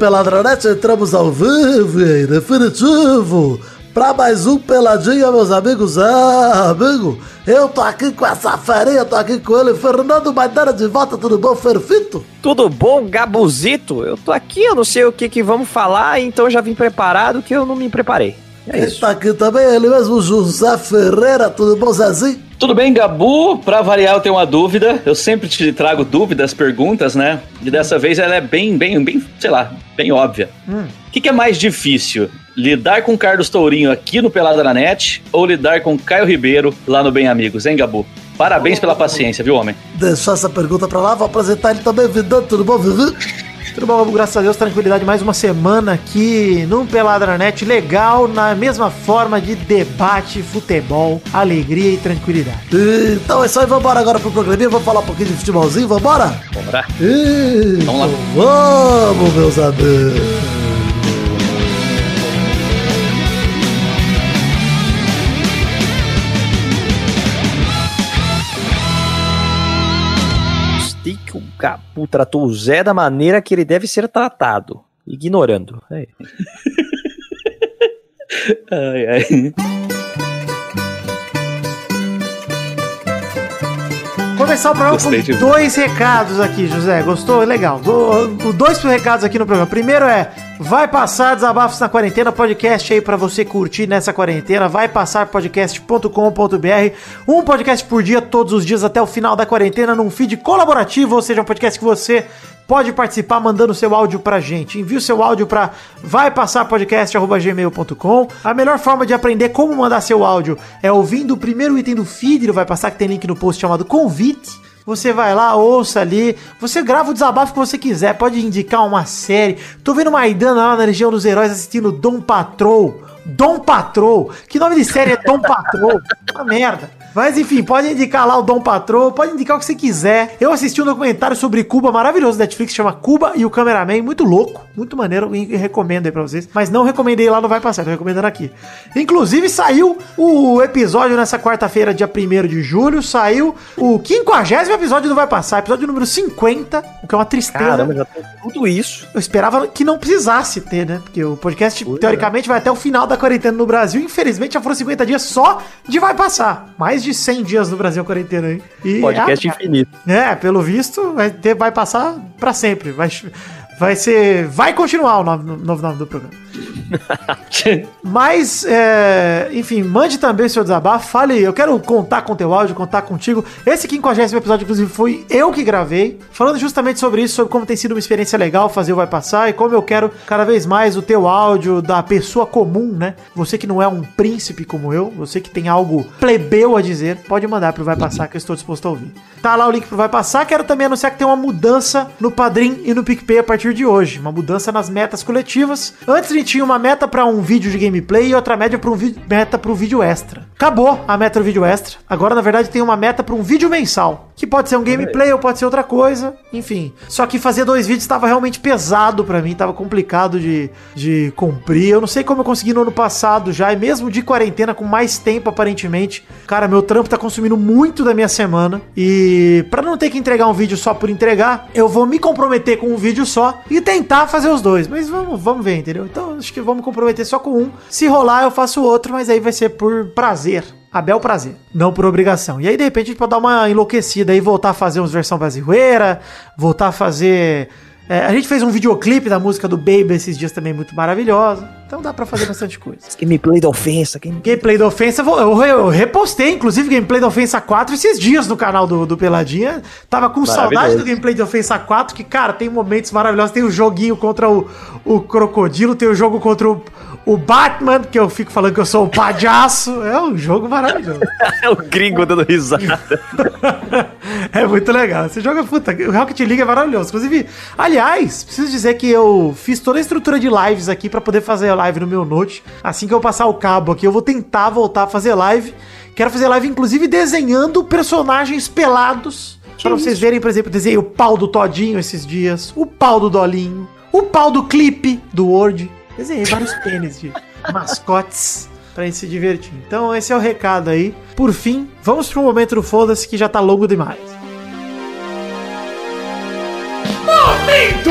Peladronete, entramos ao vivo e definitivo para mais um Peladinha, meus amigos. Ah, amigo, eu tô aqui com essa farinha, tô aqui com ele, Fernando Maidana de volta, tudo bom, Ferfito? Tudo bom, Gabuzito? Eu tô aqui, eu não sei o que que vamos falar, então já vim preparado que eu não me preparei. É Quem isso. tá aqui também, ele mesmo, José Ferreira, tudo bom, Zezinho? Tudo bem, Gabu? Pra variar, eu tenho uma dúvida. Eu sempre te trago dúvidas, perguntas, né? E dessa vez ela é bem, bem, bem, sei lá, bem óbvia. O hum. que, que, é mais difícil? Lidar com Carlos Tourinho aqui no Pelada da Net ou lidar com Caio Ribeiro lá no Bem Amigos, hein, Gabu? Parabéns pela paciência, viu, homem? Deixar essa pergunta pra lá, vou apresentar ele também, Vidão, tudo bom, Vivi? Tudo bom, graças a Deus, tranquilidade. Mais uma semana aqui num Peladranet legal, na mesma forma de debate, futebol, alegria e tranquilidade. Então é isso aí, vambora agora pro programinha, vamos falar um pouquinho de futebolzinho, vambora? Vambora. vamos lá. Vamos, meus amigos. Capu tratou o Zé da maneira que ele deve ser tratado, ignorando. É. ai, ai. Começar o programa Gostei com dois recados aqui, José. Gostou? Legal. Dois recados aqui no programa. Primeiro é Vai passar Desabafos na Quarentena, podcast aí para você curtir nessa quarentena. Vai passar podcast.com.br. Um podcast por dia, todos os dias até o final da quarentena, num feed colaborativo, ou seja, um podcast que você pode participar mandando seu áudio pra gente. Envie o seu áudio para vaipassarpodcast.gmail.com. A melhor forma de aprender como mandar seu áudio é ouvindo o primeiro item do feed, ele vai passar que tem link no post chamado convite. Você vai lá, ouça ali. Você grava o desabafo que você quiser. Pode indicar uma série. Tô vendo Maidana lá na região dos heróis assistindo Dom Patrol. Dom Patrol. Que nome de série é Dom Patrol? Uma merda. Mas enfim, pode indicar lá o Dom Patrão, pode indicar o que você quiser. Eu assisti um documentário sobre Cuba maravilhoso da Netflix, chama Cuba e o Cameraman, muito louco, muito maneiro e recomendo aí pra vocês. Mas não recomendei lá, não vai passar, tô recomendando aqui. Inclusive saiu o episódio nessa quarta-feira, dia 1 de julho, saiu o 50 episódio do Vai Passar, episódio número 50, o que é uma tristeza. Caramba, já tem tudo isso. Eu esperava que não precisasse ter, né? Porque o podcast, teoricamente, vai até o final da quarentena no Brasil. Infelizmente, já foram 50 dias só de Vai Passar. Mais mais de 100 dias no Brasil quarentena aí. E, Podcast ah, infinito. É, pelo visto, vai, ter, vai passar para sempre. Vai, vai ser. Vai continuar o nome, novo nome do programa. Mas, é, enfim, mande também seu desabafo. Fale, eu quero contar com teu áudio, contar contigo. Esse 50 episódio, inclusive, foi eu que gravei. Falando justamente sobre isso, sobre como tem sido uma experiência legal fazer o Vai Passar e como eu quero cada vez mais o teu áudio da pessoa comum, né? Você que não é um príncipe como eu, você que tem algo plebeu a dizer, pode mandar pro Vai Passar que eu estou disposto a ouvir. Tá lá o link pro Vai Passar. Quero também anunciar que tem uma mudança no Padrim e no PicPay a partir de hoje. Uma mudança nas metas coletivas. Antes a gente tinha uma meta para um vídeo de gameplay e outra média para um meta para um vídeo extra. Acabou a meta do vídeo extra. Agora, na verdade, tem uma meta para um vídeo mensal. Que pode ser um gameplay ou pode ser outra coisa. Enfim. Só que fazer dois vídeos estava realmente pesado para mim. Tava complicado de, de cumprir. Eu não sei como eu consegui no ano passado já. E mesmo de quarentena, com mais tempo aparentemente. Cara, meu trampo tá consumindo muito da minha semana. E para não ter que entregar um vídeo só por entregar, eu vou me comprometer com um vídeo só e tentar fazer os dois. Mas vamos, vamos ver, entendeu? Então acho que vamos me comprometer só com um. Se rolar, eu faço outro, mas aí vai ser por prazer. A bel prazer, não por obrigação. E aí, de repente, a gente pode dar uma enlouquecida e voltar a fazer uns versão brasileira, voltar a fazer. É, a gente fez um videoclipe da música do Baby esses dias também muito maravilhosa. Então dá pra fazer bastante coisa. Gameplay da ofensa. Game... Gameplay da ofensa, eu, eu, repostei, inclusive, gameplay da ofensa 4 esses dias no canal do, do Peladinha. Tava com saudade do gameplay da ofensa 4, que, cara, tem momentos maravilhosos. Tem o joguinho contra o, o crocodilo, tem o jogo contra o o Batman, que eu fico falando que eu sou o palhaço, é um jogo maravilhoso. é o gringo dando risada. é muito legal. Você joga, puta, o Rocket League é maravilhoso. Inclusive, aliás, preciso dizer que eu fiz toda a estrutura de lives aqui para poder fazer a live no meu Note. Assim que eu passar o cabo aqui, eu vou tentar voltar a fazer live. Quero fazer live, inclusive, desenhando personagens pelados. Para vocês verem, por exemplo, desenhei o pau do Todinho esses dias, o pau do Dolinho, o pau do clipe do Word. Desenhei vários pênis de mascotes pra gente se divertir. Então esse é o recado aí. Por fim, vamos pro momento do foda-se que já tá longo demais. Momento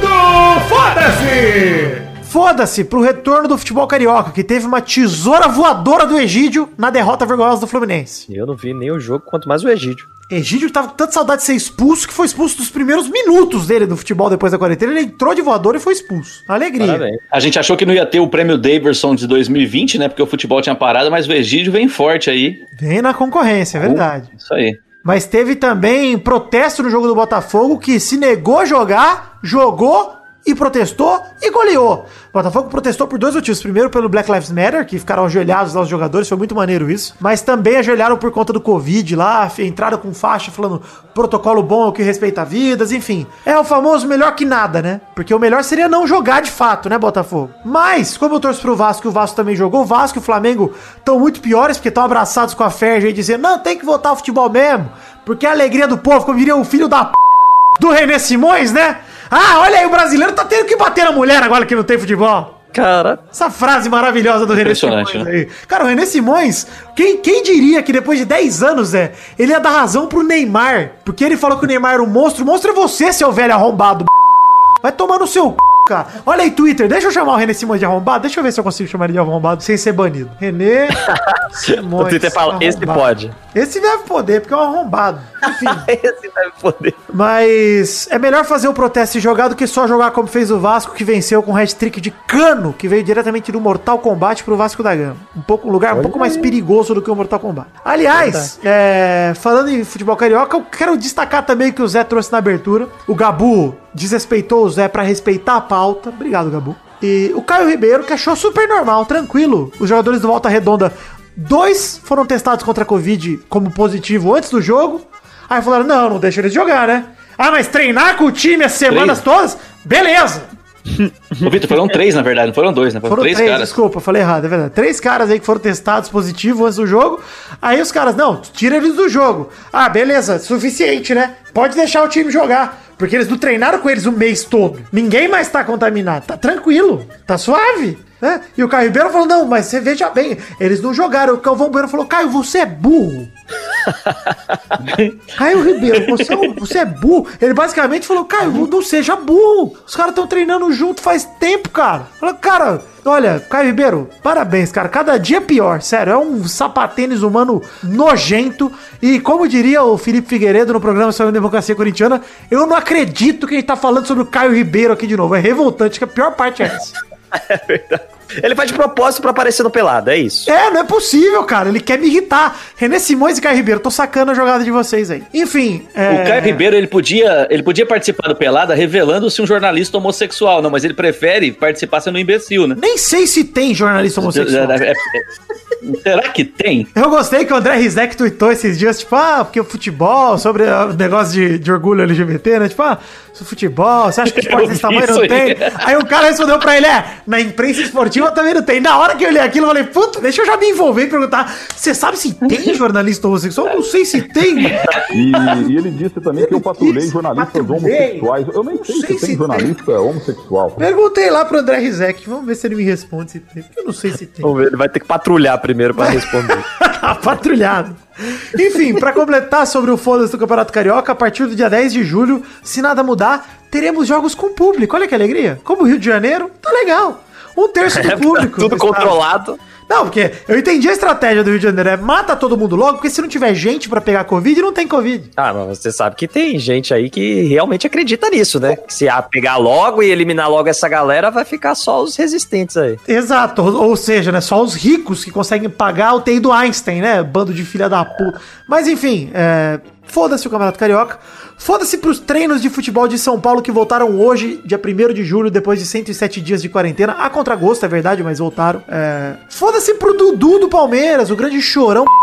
do foda Foda-se pro retorno do futebol carioca, que teve uma tesoura voadora do Egídio na derrota vergonhosa do Fluminense. Eu não vi nem o jogo, quanto mais o Egídio. Egídio tava com tanta saudade de ser expulso que foi expulso nos primeiros minutos dele do futebol depois da quarentena. Ele entrou de voador e foi expulso. Alegria. Parabéns. A gente achou que não ia ter o prêmio Daverson de 2020, né? Porque o futebol tinha parado, mas o Egídio vem forte aí. Vem na concorrência, é verdade. Isso aí. Mas teve também protesto no jogo do Botafogo que se negou a jogar, jogou e protestou e goleou. O Botafogo protestou por dois motivos. Primeiro, pelo Black Lives Matter, que ficaram ajoelhados lá os jogadores, foi muito maneiro isso. Mas também ajoelharam por conta do Covid lá, entraram com faixa falando protocolo bom é o que respeita vidas, enfim. É o famoso melhor que nada, né? Porque o melhor seria não jogar de fato, né, Botafogo? Mas, como eu torço pro Vasco e o Vasco também jogou, o Vasco e o Flamengo estão muito piores, porque estão abraçados com a Ferge e dizendo, não, tem que voltar ao futebol mesmo, porque a alegria do povo, como diria o filho da p... do René Simões, né? Ah, olha aí, o brasileiro tá tendo que bater na mulher agora que não tem futebol. Cara, Essa frase maravilhosa do René Simões né? aí. Cara, o René Simões, quem, quem diria que depois de 10 anos, Zé, ele ia dar razão pro Neymar? Porque ele falou que o Neymar era um monstro. O monstro é você, seu velho arrombado. Vai tomar no seu c, cara. Olha aí, Twitter, deixa eu chamar o René Simões de arrombado. Deixa eu ver se eu consigo chamar ele de arrombado sem ser banido. René Simões. o Twitter fala, esse pode. Esse deve poder, porque é um arrombado. Enfim. esse deve poder. Mas é melhor fazer o protesto e jogar do que só jogar como fez o Vasco, que venceu com hat-trick de cano, que veio diretamente do Mortal Kombat pro Vasco da Gama. Um, pouco, um lugar um pouco mais perigoso do que o Mortal Kombat. Aliás, é, falando em futebol carioca, eu quero destacar também que o Zé trouxe na abertura. O Gabu desrespeitou o Zé pra respeitar a pauta. Obrigado, Gabu. E o Caio Ribeiro, que achou super normal, tranquilo. Os jogadores do Volta Redonda, dois foram testados contra a Covid como positivo antes do jogo. Aí falaram, não, não deixa eles jogar, né? Ah, mas treinar com o time as semanas todas? Beleza! Ô, Vitor, foram três, na verdade, não foram dois, né? Foram, Foram três, três, caras. desculpa, falei errado, é verdade. Três caras aí que foram testados positivo antes do jogo. Aí os caras, não, tira eles do jogo. Ah, beleza, suficiente, né? Pode deixar o time jogar. Porque eles não treinaram com eles o mês todo. Ninguém mais tá contaminado. Tá tranquilo, tá suave. Né? E o Caio Ribeiro falou: não, mas você veja bem, eles não jogaram. O Calvão Bueno falou: Caio, você é burro. Caio Ribeiro, você é, um- você é burro. Ele basicamente falou: Caio, não seja burro. Os caras estão treinando junto faz tempo, cara. Falou, cara, olha, Caio Ribeiro, parabéns, cara. Cada dia pior, sério. É um sapatênis humano nojento. E como diria o Felipe Figueiredo no programa sobre a democracia corintiana, eu não acredito que a gente tá falando sobre o Caio Ribeiro aqui de novo. É revoltante, que a pior parte é essa. Ele faz de propósito pra aparecer no pelado, é isso. É, não é possível, cara. Ele quer me irritar. René Simões e Caio Ribeiro, tô sacando a jogada de vocês aí. Enfim, é... O Caio Ribeiro, ele podia, ele podia participar do Pelada revelando-se um jornalista homossexual, não, mas ele prefere participar sendo um imbecil, né? Nem sei se tem jornalista homossexual. Será que tem? Eu gostei que o André Rizek tweetou esses dias, tipo, ah, porque o futebol, sobre o negócio de, de orgulho LGBT, né? Tipo, ah, o futebol, você acha que esporte desse tamanho não tem? Aí o cara respondeu pra ele, é, na imprensa esportiva também não tem. Na hora que eu olhei aquilo, eu falei, puta, deixa eu já me envolver e perguntar, você sabe se tem jornalista homossexual? Eu não sei se tem. E, e ele disse também que eu patrulhei jornalistas Patrulhei. homossexuais. Eu nem Não sei, sei se se tem tem. jornalista homossexual. Perguntei lá pro André Rizek, vamos ver se ele me responde se tem. porque Eu não sei se tem. Vamos ver, ele vai ter que patrulhar primeiro pra responder. Patrulhado. Enfim, pra completar sobre o foda-se do Campeonato Carioca, a partir do dia 10 de julho, se nada mudar, teremos jogos com público. Olha que alegria. Como o Rio de Janeiro, tá legal. Um terço do público. Tudo do estado. Não, porque eu entendi a estratégia do Rio de Janeiro. É mata todo mundo logo, porque se não tiver gente pra pegar Covid, não tem Covid. Ah, mas você sabe que tem gente aí que realmente acredita nisso, né? Que se a pegar logo e eliminar logo essa galera, vai ficar só os resistentes aí. Exato, ou, ou seja, né, só os ricos que conseguem pagar o TI do Einstein, né? Bando de filha da puta. Mas enfim, é, foda-se o Campeonato Carioca. Foda-se pros treinos de futebol de São Paulo que voltaram hoje, dia 1 de julho, depois de 107 dias de quarentena. A contragosto, é verdade, mas voltaram. É, foda-se pro Dudu do Palmeiras, o grande chorão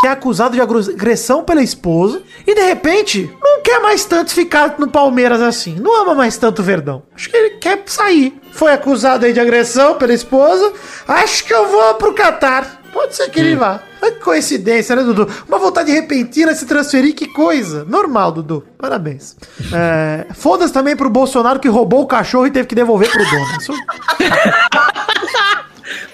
que é acusado de agressão pela esposa e de repente não quer mais tanto ficar no Palmeiras assim, não ama mais tanto o Verdão. Acho que ele quer sair. Foi acusado aí de agressão pela esposa. Acho que eu vou pro Catar. Pode ser que ele vá. Que coincidência, né, Dudu? Uma vontade repentina de se transferir, que coisa. Normal, Dudu. Parabéns. É, Foda-se também pro Bolsonaro que roubou o cachorro e teve que devolver pro dono. Isso-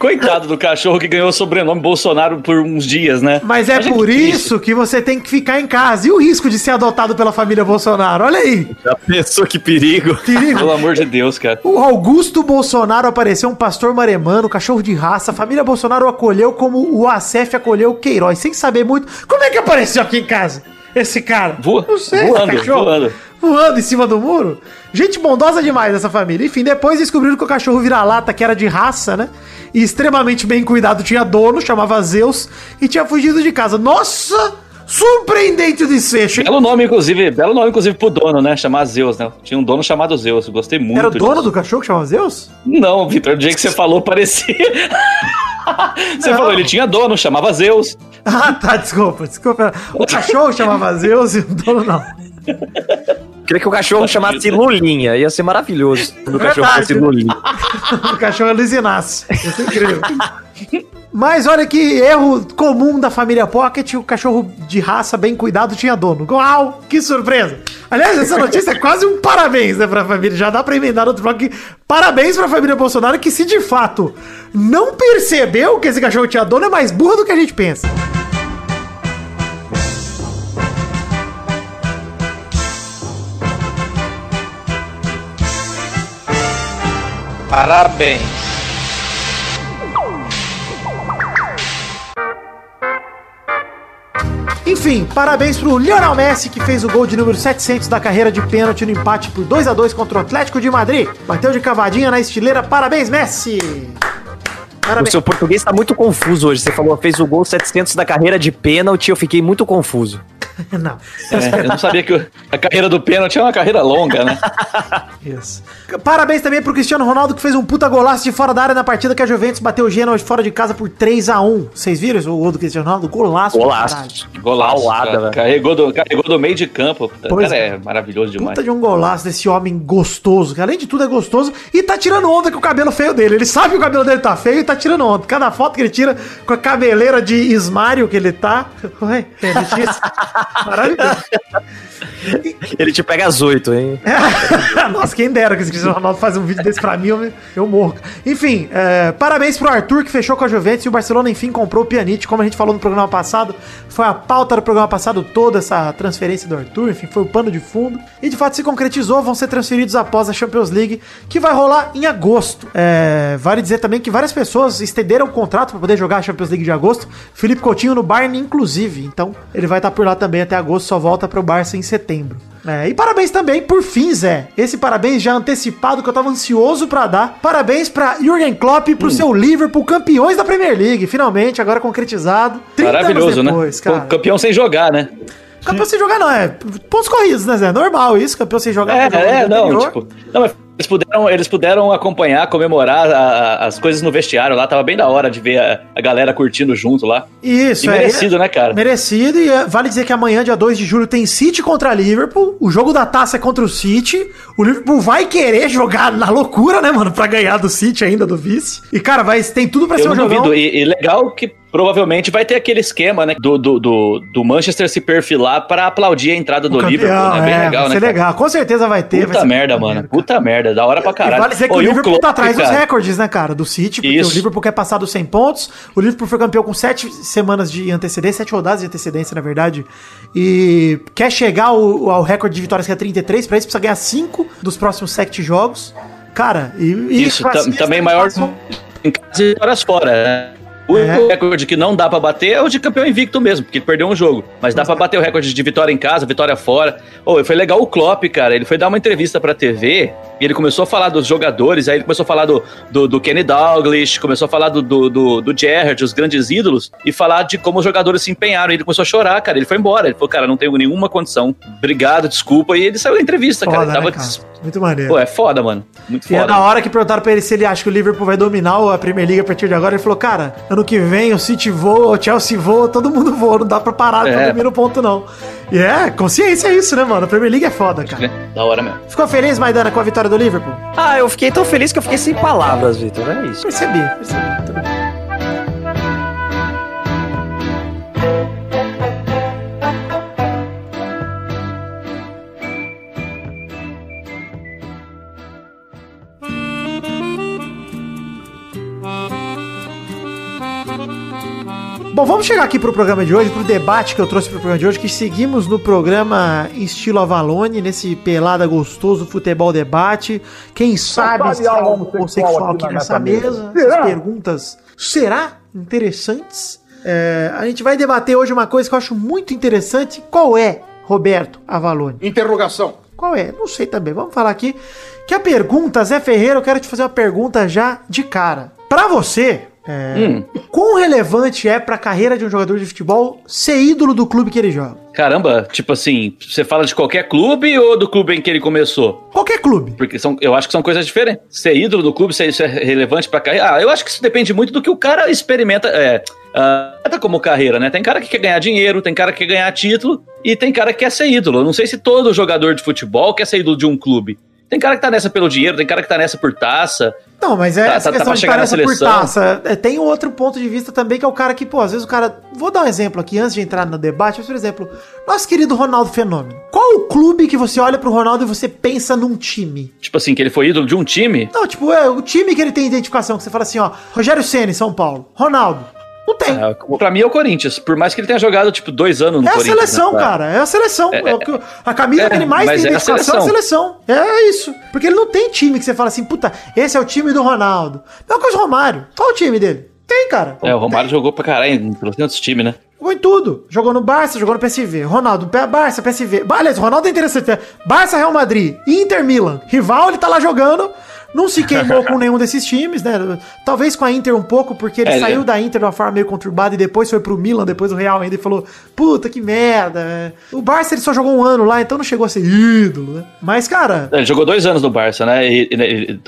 Coitado do cachorro que ganhou o sobrenome Bolsonaro por uns dias, né? Mas é Mas por que isso que você tem que ficar em casa. E o risco de ser adotado pela família Bolsonaro? Olha aí. Já pensou que perigo? Perigo. Pelo amor de Deus, cara. O Augusto Bolsonaro apareceu um pastor maremano, cachorro de raça. A família Bolsonaro o acolheu como o ACF acolheu o Queiroz, sem saber muito. Como é que apareceu aqui em casa? Esse cara? Voa- Não sei, voando, cachorro. voando. Voando em cima do muro. Gente bondosa demais essa família. Enfim, depois descobriram que o cachorro vira-lata, que era de raça, né? E extremamente bem cuidado, tinha dono, chamava Zeus, e tinha fugido de casa. Nossa! Surpreendente o desfecho, hein? Belo nome, inclusive, belo nome, inclusive, pro dono, né? Chamar Zeus, né? Tinha um dono chamado Zeus. Gostei muito. Era o dono disso. do cachorro que chamava Zeus? Não, Vitor, do jeito que você falou, parecia. você Não. falou, ele tinha dono, chamava Zeus. Ah, tá, desculpa, desculpa. O cachorro chamava Zeus e o dono não. Queria que o cachorro chamasse Lulinha. Ia ser maravilhoso. Se o cachorro fosse Lulinha. O cachorro é Luiz Inácio. Isso é incrível. Mas olha que erro comum da família Pocket, o cachorro de raça bem cuidado tinha dono. Uau, que surpresa! Aliás, essa notícia é quase um parabéns, né, pra família. Já dá pra emendar outro bloco aqui. Parabéns pra família Bolsonaro, que se de fato não percebeu que esse cachorro tinha dono, é mais burro do que a gente pensa. Parabéns. Enfim, parabéns pro Lionel Messi, que fez o gol de número 700 da carreira de pênalti no empate por 2 a 2 contra o Atlético de Madrid. Bateu de cavadinha na estileira. Parabéns, Messi! O Parabéns. seu português tá muito confuso hoje. Você falou, fez o gol 700 da carreira de pênalti. Eu fiquei muito confuso. Não, É, eu não sabia que a carreira do pênalti é uma carreira longa, né? isso. Parabéns também pro Cristiano Ronaldo, que fez um puta golaço de fora da área na partida que a Juventus bateu o Genoa de fora de casa por 3 a 1 Vocês viram o gol do Cristiano Ronaldo? Golaço. Golaço. Golaço. Paulada, carregou, do, carregou do meio de campo. O Pois cara é. é maravilhoso demais. Puta de um golaço desse homem gostoso, que além de tudo é gostoso e tá tirando onda com o cabelo feio dele. Ele sabe que o cabelo dele tá feio e tá tirando onda. Cada foto que ele tira com a cabeleira de Ismário que ele tá. Oi, é Letícia. Maravilhoso. Ele te pega às oito, hein? Nossa, quem dera que esse Cristiano Ronaldo faz um vídeo desse pra mim, eu, eu morro. Enfim, é, parabéns pro Arthur que fechou com a Juventus e o Barcelona enfim comprou o Pjanic, como a gente falou no programa passado. Foi a pauta do programa passado toda essa transferência do Arthur, enfim, foi o pano de fundo. E de fato se concretizou, vão ser transferidos após a Champions League, que vai rolar em agosto. É, vale dizer também que várias pessoas estenderam o contrato para poder jogar a Champions League de agosto. Felipe Coutinho no Bayern, inclusive. Então, ele vai estar por lá também até agosto, só volta pro Barça em setembro. É, e parabéns também, por fim, Zé. Esse parabéns já antecipado que eu tava ansioso pra dar. Parabéns pra Jürgen Klopp e pro seu Liverpool, campeões da Premier League. Finalmente, agora concretizado. 30 Maravilhoso, anos depois, né? cara. Campeão sem jogar, né? Campeão sem jogar não, é pontos corridos, né, Zé? Normal isso, campeão sem jogar. É, é, não, tipo. Não, mas eles puderam, eles puderam acompanhar, comemorar a- a- as coisas no vestiário lá. Tava bem da hora de ver a, a galera curtindo junto lá. Isso, E merecido, né, cara? Merecido, e é, vale dizer que amanhã, dia 2 de julho, tem City contra Liverpool. O jogo da taça é contra o City. O Liverpool vai querer jogar na loucura, né, mano? Pra ganhar do City ainda, do vice. E, cara, vai, tem tudo pra ser Eu um não jogão. duvido. E, e legal que provavelmente vai ter aquele esquema, né? Do, do, do, do Manchester se perfilar pra aplaudir a entrada do O Liverpool, né? Bem é, legal, vai né? ser cara? legal. Com certeza vai ter. vai Puta ser merda, mano. cara. Puta merda. Da hora pra E caralho. vale dizer que Ô, o e Liverpool tá Klopp, atrás dos cara? recordes, né, cara? Do City, porque Isso. o Liverpool quer passar dos 100 pontos. O Liverpool foi campeão com 7 semanas de antecedência, 7 rodadas de antecedência, na verdade. E quer chegar ao, ao recorde de vitórias que é 33. Pra isso precisa ganhar 5 dos próximos 7 jogos. Cara, e. e Isso, tam- também maior em casa e vitórias fora, né? O É. recorde que não dá pra bater é o de campeão invicto mesmo, porque ele perdeu um jogo. Mas dá pra bater o recorde de vitória em casa, vitória fora. Oh, foi legal o Klopp, cara. Ele foi dar uma entrevista pra TV e ele começou a falar dos jogadores, aí ele começou a falar do, do, do Kenny Dalglish, começou a falar do, do, do, do Gerrard, os grandes ídolos, e falar de como os jogadores se empenharam. E ele começou a chorar, cara. Ele foi embora. Ele falou, cara, não tenho nenhuma condição. Obrigado, desculpa. E ele saiu da entrevista, cara. Foda, Ele né, tava. cara? Muito maneiro. Pô, é foda, mano. Muito E é foda. na hora que perguntaram pra ele se ele acha que o Liverpool vai dominar a Premier League a partir de agora, ele falou, cara, ano que vem o City voa, o Chelsea voa, todo mundo voa, não dá pra parar É. pra dormir no ponto, não. E é, consciência é isso, né, mano? A Premier League é foda, cara. Da hora mesmo. Ficou feliz, Maidana, com a vitória do Liverpool? Ah, eu fiquei tão feliz que eu fiquei sem palavras, Vitor. É isso. Percebi, percebi. Tudo bem. Bom, vamos chegar aqui pro programa de hoje, pro debate que eu trouxe pro programa de hoje, que seguimos no programa estilo Avalone, nesse pelada gostoso futebol debate. Quem sabe está o o homossexual aqui aqui nessa mesa. mesa. Essas Será? perguntas, será? Interessantes. É, a gente vai debater hoje uma coisa que eu acho muito interessante. Qual é, Roberto Avalone? Interrogação. Qual é? Não sei também. Vamos falar aqui. Que a pergunta, Zé Ferreira, eu quero te fazer uma pergunta já de cara. Pra você, é, Hum. quão relevante é pra carreira de um jogador de futebol ser ídolo do clube que ele joga? Caramba, tipo assim, você fala de qualquer clube ou do clube em que ele começou? Qualquer clube. Porque são, eu acho que são coisas diferentes. Ser ídolo do clube, se isso é relevante pra carreira. Ah, eu acho que isso depende muito do que o cara experimenta. É, ah, como carreira, né? Tem cara que quer ganhar dinheiro, tem cara que quer ganhar título e tem cara que quer ser ídolo. Eu não sei se todo jogador de futebol quer ser ídolo de um clube. Tem cara que tá nessa pelo dinheiro, tem cara que tá nessa por taça. Não, mas é Tá- essa tá- tá questão pra de tarefa por taça. É, tem outro ponto de vista também, que é o cara que, pô, às vezes o cara. Vou dar um exemplo aqui antes de entrar no debate, mas, por exemplo, nosso querido Ronaldo Fenômeno. Qual o clube que você olha pro Ronaldo e você pensa num time? Tipo assim, que ele foi ídolo de um time. Não, tipo, é o time que ele tem identificação, que você fala assim, ó, Rogério Ceni, São Paulo. Ronaldo. Não tem. Ah, pra mim é o Corinthians. Por mais que ele tenha jogado, tipo, dois anos no É a Corinthians. seleção, né? cara. É a seleção. É que- a camisa é, que ele mais tem é a identificação é a seleção. É isso. Porque ele não tem time que você fala assim, puta, esse é o time do Ronaldo. Não é coisa do Romário. Qual o time dele? Tem, cara. É, o Romário jogou pra caralho em outros times, né? Jogou em tudo. Jogou no Barça, jogou no PSV. Ronaldo, Barça, PSV. Aliás, o Ronaldo é interessante. é Barça, Real Madrid, Inter, Milan. Rival, ele tá lá jogando. Não se queimou com nenhum desses times, né? Talvez com a Inter um pouco, porque ele É, saiu é. da Inter de uma forma meio conturbada e depois foi pro Milan, depois do Real ainda e falou: Puta que merda. O Barça ele só jogou um ano lá, então não chegou a ser ídolo, né? Mas, cara, Ele jogou dois anos no Barça, né? Ele,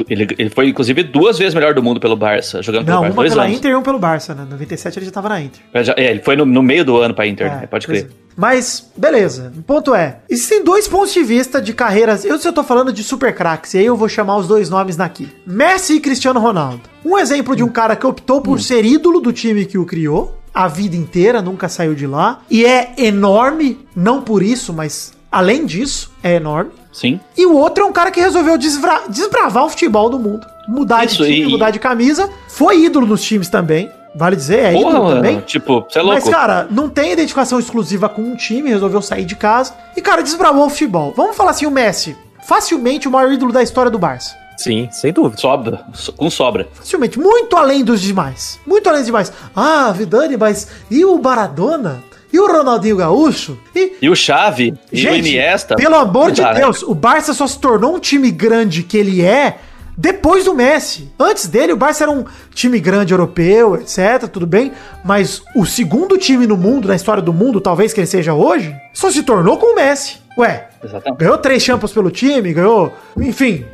ele- ele- foi, inclusive, duas vezes melhor do mundo pelo Barça, jogando pelo não, Barça. uma Dois pela anos. Inter e um pelo Barça, né? 97 ele já tava na Inter. É, é, ele foi no, no meio do ano pra Inter, né? Pode crer. é. Mas, beleza. O ponto é: existem dois pontos de vista de carreiras. Eu, se eu tô falando de super craques, e aí eu vou chamar os dois nomes daqui: Messi e Cristiano Ronaldo. Um exemplo de um cara que optou por ser ídolo do time que o criou, a vida inteira, nunca saiu de lá, e é enorme, não por isso, mas além disso, é enorme. Sim. E o outro é um cara que resolveu desbravar o futebol do mundo. Mudar Isso, de time, e- mudar de camisa. Foi ídolo nos times também. Vale dizer, é Porra, ídolo mano. também. Tipo, você é louco. Mas, cara, não tem identificação exclusiva com um time, resolveu sair de casa. E, cara, desbravou o futebol. Vamos falar assim, o Messi, facilmente o maior ídolo da história do Barça. Sim, sem dúvida. Sobra. so- Com sobra. Facilmente, muito além dos demais. Muito além dos demais. Ah, Vidani, mas e o Maradona? E o Ronaldinho Gaúcho? E, E o Xavi, e o Iniesta. pelo amor de? Deus, o Barça só se tornou um time grande que ele é depois do Messi. Antes dele, o Barça era um time grande europeu, etc, tudo bem, mas o segundo time no mundo, na história do mundo, talvez que ele seja hoje, só se tornou com o Messi. Ué, Exatamente. ganhou três champions pelo time, ganhou, enfim,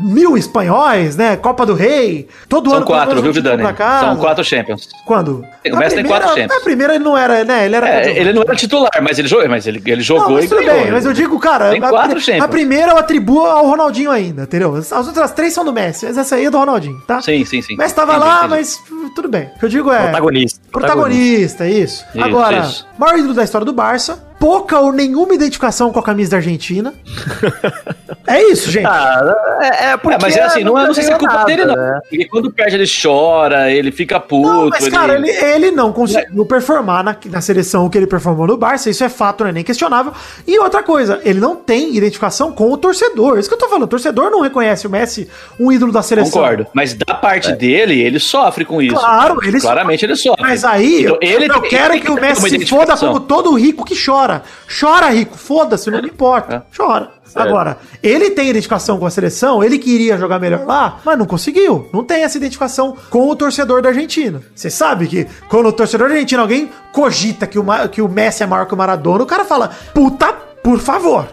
mil espanhóis, né? Copa do Rei. Todo São ano quatro, pelo viu, Vidani? São quatro Champions. Quando? O Messi tem quatro Champions. A primeira ele não era, né? Ele era É, ele não era titular, mas ele jogou, mas ele, ele jogou Não, mas e tudo ganhou. bem, mas eu digo, cara, Tem a, quatro Champions. a primeira eu atribuo ao Ronaldinho ainda, entendeu? As as outras três são do Messi, mas essa aí é do Ronaldinho, tá? Sim, sim, sim. Messi tava Entendi, lá, entendi. mas uh, tudo bem. O que eu digo é. Protagonista. Protagonista, isso. Isso, Agora, isso. maior ídolo da história do Barça, pouca ou nenhuma identificação com a camisa da Argentina. é isso, gente. Ah, é, é porque. É, mas é assim, não, é- não sei se é culpa nada, dele, não. né? Porque quando perde, ele chora, ele fica puto. Não, mas, cara, ele, ele... ele não conseguiu performar na, na seleção que ele performou no Barça, isso é fato, não é nem questionável. E outra coisa, ele não tem identificação com o torcedor. Isso que eu tô falando, o torcedor não reconhece o Messi um ídolo da seleção. Concordo. Mas da parte dele, ele sofre com isso. Claro, ele Claramente ele sofre. Mas aí, Então, eu, eu quero tem que o ter Messi foda como todo rico que chora. Chora, rico, foda-se, não me importa. Chora. Agora, ele tem identificação com a seleção, ele queria jogar melhor lá, mas não conseguiu. Não tem essa identificação com o torcedor da Argentina. Você sabe que quando o torcedor da Argentina, alguém cogita que o, que o Messi é maior que o Maradona, o cara fala, puta, por favor.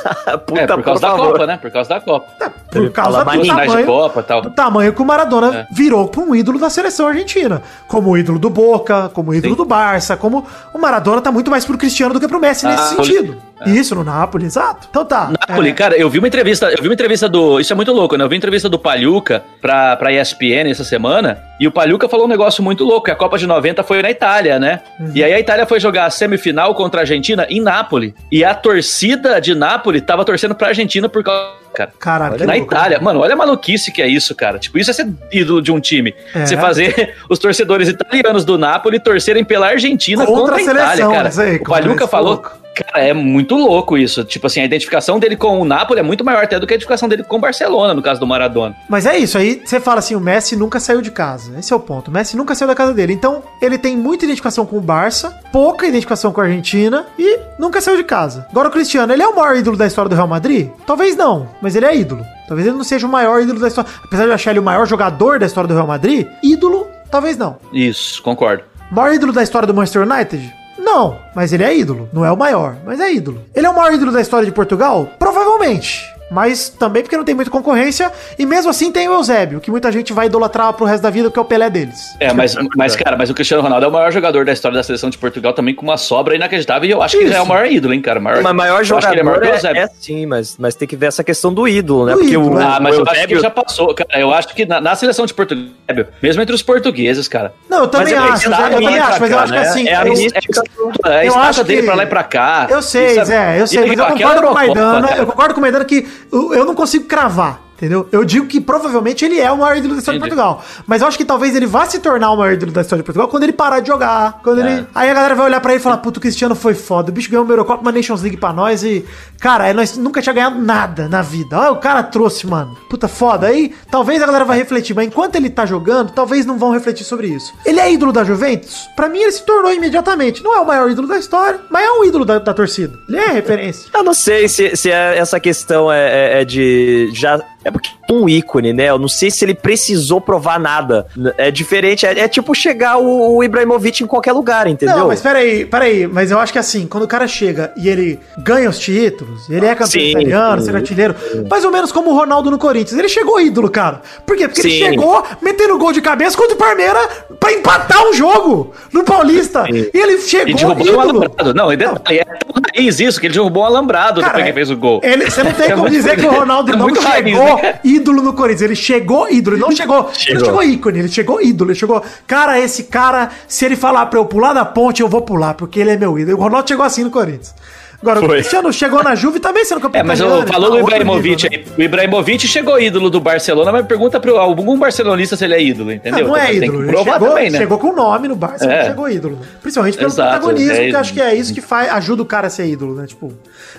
Puta, É, por causa da favor. Copa, né? Por causa da Copa. Tá, Por Ele causa do tamanho, Copa tal. do tamanho que o Maradona É. virou para um ídolo da seleção argentina. Como ídolo do Boca, como ídolo Sim. do Barça, como o Maradona tá muito mais pro Cristiano do que pro Messi nesse Napoli. Sentido. Isso, no Napoli, exato. Então tá. Napoli, é, cara, eu vi uma entrevista, eu vi uma entrevista do. Isso é muito louco, né? Eu vi uma entrevista do Palhuca pra, pra ESPN essa semana, e o Palhuca falou um negócio muito louco, que a Copa de 90 foi na Itália, né? Uhum. E aí a Itália foi jogar a semifinal contra a Argentina em Nápoles. E a torcida de Nápoles tava torcendo pra Argentina por causa cara. Que Na louco. Itália, mano, olha a maluquice que é isso, cara. Tipo, isso é ser ídolo de um time. É. Você fazer os torcedores italianos do Napoli torcerem pela Argentina Contra contra, a a Itália, seleção, cara. aí, o Paluca esse falou. louco. Cara, é muito louco isso. Tipo assim, a identificação dele com o Napoli é muito maior até do que a identificação dele com o Barcelona, no caso do Maradona. Mas é isso, aí você fala assim, o Messi nunca saiu de casa. Esse é o ponto. O Messi nunca saiu da casa dele. Então, ele tem muita identificação com o Barça, pouca identificação com a Argentina e nunca saiu de casa. Agora o Cristiano, ele é o maior ídolo da história do Real Madrid? Talvez não, mas ele é ídolo. Talvez ele não seja o maior ídolo da história. Apesar de eu achar ele o maior jogador da história do Real Madrid, ídolo, talvez não. Isso, concordo. Maior ídolo da história do Manchester United? Não, mas ele é ídolo. Não é o maior, mas é ídolo. Ele é o maior ídolo da história de Portugal? Provavelmente. Mas também porque não tem muita concorrência. E mesmo assim tem o Eusébio, que muita gente vai idolatrar pro resto da vida, porque é o Pelé deles. É, mas, mas, cara, mas o Cristiano Ronaldo é o maior jogador da história da seleção de Portugal também com uma sobra inacreditável e eu acho que ele é o Isso. maior ídolo, hein, cara? Maior, Mas maior eu acho que ele é maior jogador que o é, Eusébio. é sim, mas, mas tem que ver essa questão do ídolo, né? Do Porque ídolo, o, é. Ah, mas o eu acho que Eusébio- já passou, cara. Eu acho que na, na seleção de Portugal, mesmo entre os portugueses, cara. Não, eu também Mas é acho, que eu, eu também acho, mas eu acho que né? assim. É a eu- mística, é a eu acho dele que- pra lá e pra cá. Eu sei, Isso é- Zé, eu sei, mas eu aquela concordo com o Maidana, eu concordo com o Maidana que eu, não consigo cravar. Entendeu? Eu digo que provavelmente ele é o maior ídolo da história Entendi. de Portugal. Mas eu acho que talvez ele vá se tornar o maior ídolo da história de Portugal quando ele parar de jogar. Quando É. ele... Aí a galera vai olhar pra ele e falar: Puta, o Cristiano foi foda. O bicho ganhou uma Eurocopa, uma Nations League pra nós e. Cara, nós nunca tinha ganhado nada na vida. Olha, o cara trouxe, mano. Puta foda. Aí talvez a galera vai refletir, mas enquanto ele tá jogando, talvez não vão refletir sobre isso. Ele é ídolo da Juventus? Pra mim, ele se tornou imediatamente. Não é o maior ídolo da história, mas é um ídolo da, da torcida. Ele é referência. Eu não sei se, se é- essa questão é, é- é de. Já, é porque é um ícone, né? Eu não sei se ele precisou provar nada. É diferente, é, é tipo chegar o, o Ibrahimovic em qualquer lugar, entendeu? Não, mas peraí, peraí, mas eu acho que assim, quando o cara chega e ele ganha os títulos, ele é campeão Sim, italiano, sim. ser artilheiro, mais ou menos como o Ronaldo no Corinthians. Ele chegou ídolo, cara. Por quê? Porque ele Sim. chegou metendo gol de cabeça contra o Palmeiras pra empatar um jogo no Paulista. E ele chegou E derrubou um alambrado. Não, e detalhe, é tão raiz isso, que ele derrubou um alambrado Cara, depois que fez o gol. Ele, você não tem como dizer que o Ronaldo é não raiz, chegou ídolo no Corinthians. Ele chegou ídolo, ele não chegou. Ele Chegou. chegou ícone, ele chegou ídolo. Ele chegou. Cara, esse cara, se ele falar pra eu pular da ponte, eu vou pular, porque ele é meu ídolo. O Ronaldo chegou assim no Corinthians. Agora, o Foi. Cristiano chegou na Juve também sendo campeão É, mas eu, falou tá do Ibrahimovic nível, né? aí. O Ibrahimovic chegou ídolo do Barcelona, mas pergunta pra algum barcelonista se ele é ídolo, entendeu? Não, não é ídolo. Ele provar chegou, também, né? chegou com o nome no Barça, É. chegou ídolo. Principalmente pelo Exato, protagonismo, é que eu acho que é isso que faz, ajuda o cara a ser ídolo, né? Tipo.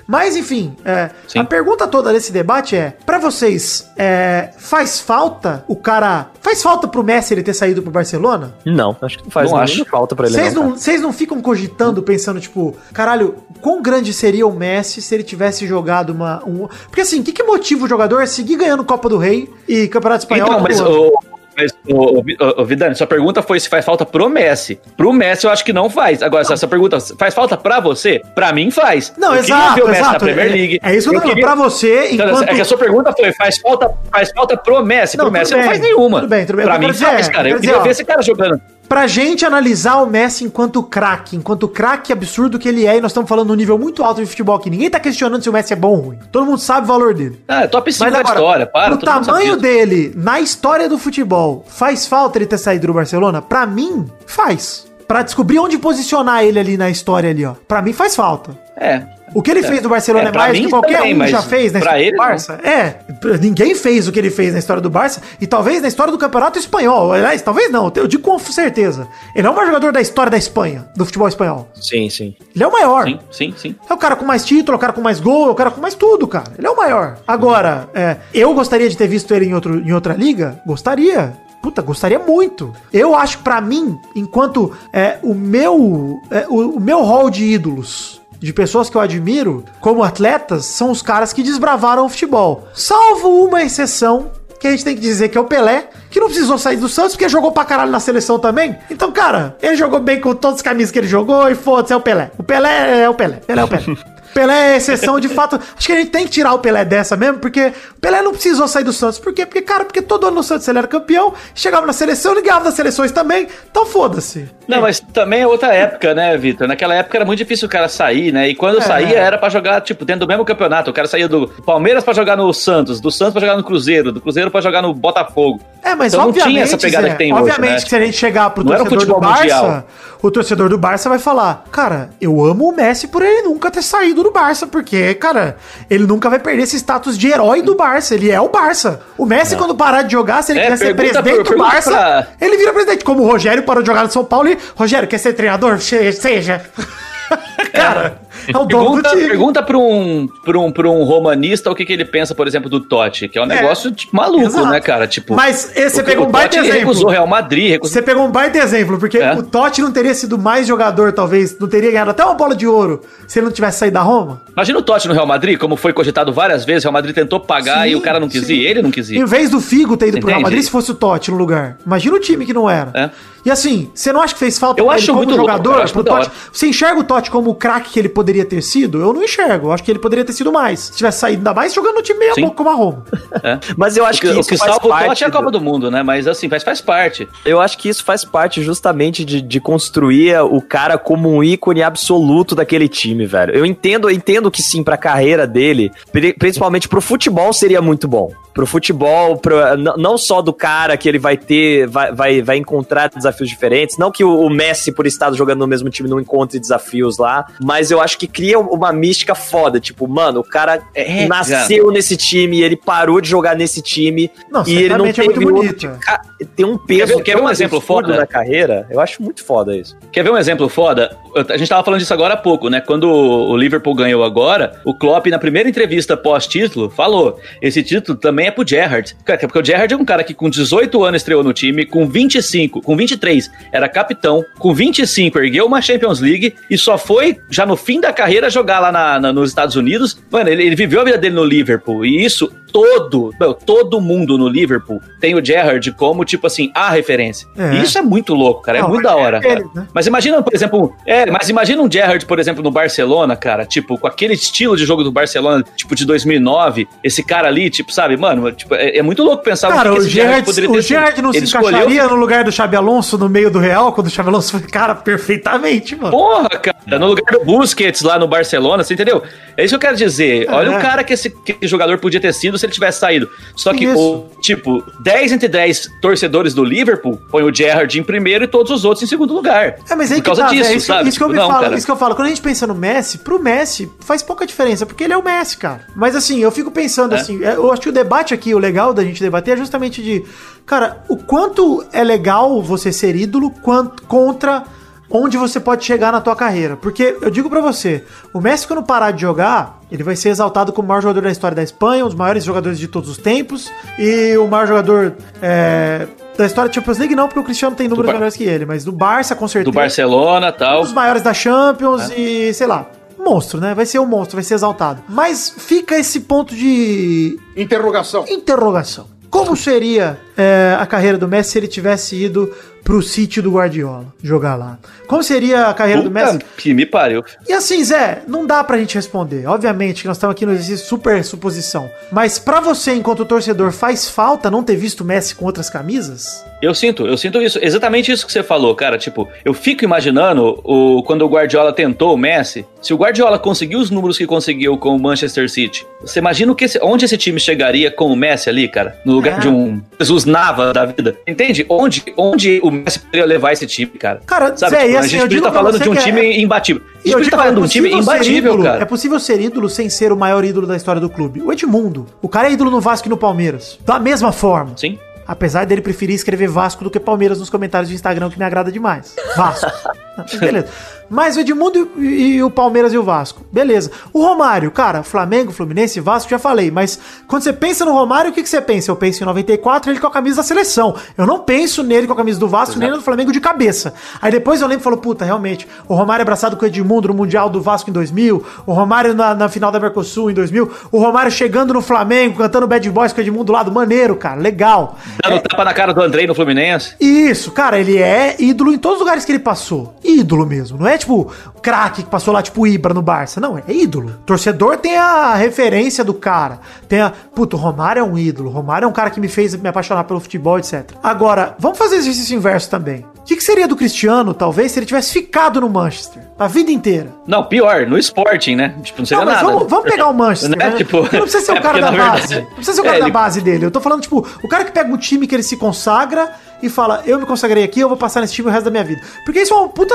Mas, enfim, é, a pergunta toda desse debate é: pra vocês, é, faz falta o cara. Faz falta pro Messi ele ter saído pro Barcelona? Não, acho que não faz Não acho. falta pra ele. Vocês não, não, não ficam cogitando, pensando, tipo, caralho, quão grande seria o Messi se ele tivesse jogado uma. Um... Porque assim, o que, que motiva o jogador a seguir ganhando Copa do Rei e Campeonato Espanhol? Então, mas, o, mas o, o, o Vidani, sua pergunta foi se faz falta pro Messi. Pro Messi eu acho que não faz. Agora, se essa pergunta faz falta pra você? Pra mim faz. Não, Eu exato, ver o Messi exato. na Premier É- League. É, isso que eu tô falando. queria- Pra você, Então, enquanto. É que a sua pergunta foi: faz falta, faz falta pro Messi? Não, pro Messi tudo não bem, faz nenhuma. tudo bem, tudo bem. Pra mim quero faz, dizer, cara. eu queria dizer, ó, ver esse cara jogando. Pra gente analisar o Messi enquanto craque, enquanto craque absurdo que ele é, e nós estamos falando num nível muito alto de futebol aqui. Ninguém tá questionando se o Messi é bom ou ruim. Todo mundo sabe o valor dele. Ah, é top 5 Mas da história. Para, o tamanho dele na história do futebol, faz falta ele ter saído do Barcelona? Pra mim, faz. Pra descobrir onde posicionar ele ali na história ali, ó. Pra mim faz falta. É. O que ele fez no Barcelona É, é, mais do que qualquer também, um já fez na história ele, do não. Barça. É, ninguém fez o que ele fez na história do Barça e talvez na história do Campeonato Espanhol. Aliás, talvez não, eu digo com certeza. Ele é o maior jogador da história da Espanha, do futebol espanhol. Sim, sim. Ele é o maior. Sim, sim, sim. É o cara com mais título, é o cara com mais gol, é o cara com mais tudo, cara. Ele é o maior. Agora, é, eu gostaria de ter visto ele em, outro, em outra liga? Gostaria. Puta, gostaria muito. Eu acho pra mim, enquanto é, o meu é, o, o meu hall de ídolos de pessoas que eu admiro como atletas são os caras que desbravaram o futebol. Salvo uma exceção que a gente tem que dizer que é o Pelé, que não precisou sair do Santos porque jogou pra caralho na seleção também. Então, cara, ele jogou bem com todas as camisas que ele jogou e foda-se, é o Pelé. O Pelé é o Pelé. Pelé é o Pelé. Pelé é exceção de fato. Acho que a gente tem que tirar o Pelé dessa mesmo, porque o Pelé não precisou sair do Santos. Por quê? Porque, cara, porque todo ano no Santos ele era campeão, chegava na seleção, ele ganhava das seleções também. Então foda-se. Não, mas também é outra época, né, Vitor? Naquela época era muito difícil o cara sair, né? E quando É. saía era pra jogar, tipo, dentro do mesmo campeonato. O cara saía do Palmeiras pra jogar no Santos, do Santos pra jogar no Cruzeiro, do Cruzeiro pra jogar no Botafogo. É, mas Então não obviamente, tinha essa pegada Zé, que tem hoje, obviamente né? que se a gente chegar pro Não torcedor do Barça, mundial. o torcedor do Barça vai falar, cara, eu amo o Messi por ele nunca ter saído ídolo do Barça, porque, cara, ele nunca vai perder esse status de herói do Barça. Ele é o Barça. O Messi, quando parar de jogar, se ele É, quiser ser presidente do Barça, pra- ele vira presidente. Como o Rogério parou de jogar no São Paulo e. Rogério, quer ser treinador? Se- Seja. cara, é, o dono do Pergunta, time. pergunta pra, um, pra, um, pra um romanista o que, que ele pensa, por exemplo, do Totti, que é um negócio tipo, maluco, exato. né, cara? Tipo, Mas esse, você pegou um baita exemplo. recusou Real Madrid, recusou... Você pegou um baita exemplo, porque É. o Totti não teria sido mais jogador, talvez, não teria ganhado até uma bola de ouro se ele não tivesse saído da Roma. Imagina o Totti no Real Madrid, como foi cogitado várias vezes, o Real Madrid tentou pagar Sim, e o cara não quis sim. ir, ele não quis ir. Em vez do Figo ter ido pro Real? Madrid, se fosse o Totti no lugar. Imagina o time que não era. É. E assim, você não acha que fez falta Eu acho como muito louco, jogador? cara, eu acho pro Totti? Você enxerga o Totti como o craque que ele poderia ter sido? Eu não enxergo. Eu acho que ele poderia ter sido mais. Se tivesse saído ainda mais jogando no time meia Sim. boca como a Roma. Mas eu acho O que, que o isso que faz salva o parte Totti é a Copa do Mundo, né? Mas assim, faz, faz parte. Eu acho que isso faz parte justamente de, de construir o cara como um ícone absoluto daquele time, velho. Eu entendo, eu entendo que sim, pra carreira dele, pri- principalmente pro futebol, seria muito bom. Pro futebol, pro, não só do cara que ele vai ter, vai, vai, vai encontrar desafios diferentes. Não que o, o Messi, por estar jogando no mesmo time, não encontre desafios lá, mas eu acho que cria uma mística foda. Tipo, mano, o cara É, nasceu nesse time, ele parou de jogar nesse time Não, e ele não é teve muito outro bonito, é. ca- tem um peso, Quer ver- quer ver um exemplo foda? na carreira. Eu acho muito foda isso. Quer ver um exemplo foda? Eu- A gente tava falando disso agora há pouco, né? Quando o Liverpool ganhou agora, o Klopp, na primeira entrevista pós-título, falou: esse título também é pro Gerrard. Porque o Gerrard é um cara que com 18 anos estreou no time, com 25, com 23 era capitão, com 25 ergueu uma Champions League e só foi, já no fim da carreira, jogar lá na- na- nos Estados Unidos. Mano, ele, ele viveu a vida dele no Liverpool e isso todo, meu, todo mundo no Liverpool tem o Gerrard como, tipo assim, a referência. É. E isso é muito louco, cara. É Não, muito mas da é hora, ele, cara. né? Mas imagina, por exemplo, é, mas imagina um Gerrard, por exemplo, no Barcelona, cara, tipo, com aquele estilo de jogo do Barcelona, tipo, de 2009, esse cara ali, tipo, sabe, mano, tipo, é, é muito louco pensar Cara, que o Gerrard poderia o ter sido. Gerrard não Ele se encaixaria escolheu- no lugar do Xabi Alonso no meio do Real, quando o Xabi Alonso foi, cara, perfeitamente, mano. Porra, cara, no lugar do Busquets lá no Barcelona, você entendeu? É isso que eu quero dizer. Olha É. o cara que esse, que esse jogador podia ter sido se ele tivesse saído. Só que, o, tipo, 10 entre 10 torcedores do Liverpool põe o Gerrard em primeiro e todos os outros em segundo lugar. É, mas aí Por causa que tá, disso, é isso, sabe? isso que eu me Não, falo, isso que eu falo. Quando a gente pensa no Messi, pro Messi faz pouca diferença, porque ele é o Messi, cara. Mas assim, eu fico pensando É. assim, é, eu acho que o debate aqui, o legal da gente debater é justamente de, cara, o quanto é legal você ser ídolo quanto, contra onde você pode chegar na tua carreira. Porque eu digo pra você, o Messi quando parar de jogar, ele vai ser exaltado como o maior jogador da história da Espanha, um dos maiores jogadores de todos os tempos, e o maior jogador é, da história da Champions League não, porque o Cristiano tem números melhores que ele, mas do Barça com certeza Do Barcelona e tal. um dos maiores da Champions e, sei lá, monstro, né? Vai ser um monstro, vai ser exaltado. Mas fica esse ponto de Interrogação. interrogação. Como seria é, a carreira do Messi se ele tivesse ido pro sítio do Guardiola jogar lá? Como seria a carreira do Messi? Puta que me pariu. E assim, Zé, não dá pra gente responder. Obviamente que nós estamos aqui no exercício super suposição. Mas pra você, enquanto torcedor, faz falta não ter visto o Messi com outras camisas? Eu sinto, eu sinto isso, exatamente isso que você falou, cara. Tipo, eu fico imaginando o, quando o Guardiola tentou o Messi. Se o Guardiola conseguiu os números que conseguiu com o Manchester City, você imagina o que esse- onde esse time chegaria com o Messi ali, cara? No lugar É. de um Jesus Nava da vida. Entende? Onde, onde o Messi poderia levar esse time, cara? Cara, Sabe? Zé, Tipo, a assim, gente eu podia digo estar pra falando de um é- time imbatível. A gente podia estar falando é de um time imbatível, ídolo, cara. É possível ser ídolo sem ser o maior ídolo da história do clube. O Edmundo. O cara é ídolo no Vasco e no Palmeiras. Da mesma forma. Sim. Apesar dele preferir escrever Vasco do que Palmeiras nos comentários do Instagram, que me agrada demais. Vasco. Beleza. Mas o Edmundo e, e o Palmeiras e o Vasco. Beleza. O Romário, cara, Flamengo, Fluminense, Vasco, já falei. Mas quando você pensa no Romário, o que, que você pensa? Eu penso em 94, ele com a camisa da seleção. Eu não penso nele com a camisa do Vasco, nem no do Flamengo de cabeça. Aí depois eu lembro e falo, puta, realmente, o Romário abraçado com o Edmundo no Mundial do Vasco em 2000, o Romário na, na final da Mercosul em 2000, o Romário chegando no Flamengo, cantando Bad Boys com o Edmundo do lado, maneiro, cara, legal. Dando tapa na cara do Andrei no Fluminense. Isso, cara, ele é ídolo em todos os lugares que ele passou. Ídolo mesmo. Não é tipo craque que passou lá, tipo Ibra no Barça. Não, é ídolo. Torcedor tem a referência do cara. Tem a. Puto, Romário é um ídolo. Romário é um cara que me fez me apaixonar pelo futebol, etc. Agora, vamos fazer exercício inverso também. O que, que seria do Cristiano, talvez, se ele tivesse ficado no Manchester a vida inteira? Não, pior, no Sporting, né? Tipo, não seria Não, mas nada. vamos, vamos pegar o Manchester. Né? né? Tipo, não precisa ser o é cara da na base. verdade, Não precisa ser o é, cara da ele- base dele. Eu tô falando, tipo, o cara que pega um time que ele se consagra e fala, eu me consagrei aqui, eu vou passar nesse time o resto da minha vida. Porque isso é uma puta.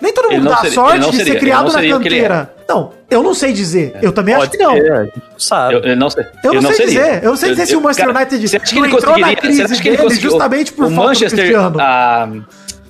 Nem todo mundo não dá seria- sorte de seria- ser criado não na é. canteira. Não, eu não sei dizer. Eu também acho que não. ser, a gente não sabe. Eu, eu não sei. Eu não sei seria. dizer. Eu não sei dizer se o Manchester cara, United você acha que não ele entrou na crise você acha que ele dele justamente por o falta do Manchester, Cristiano. ah,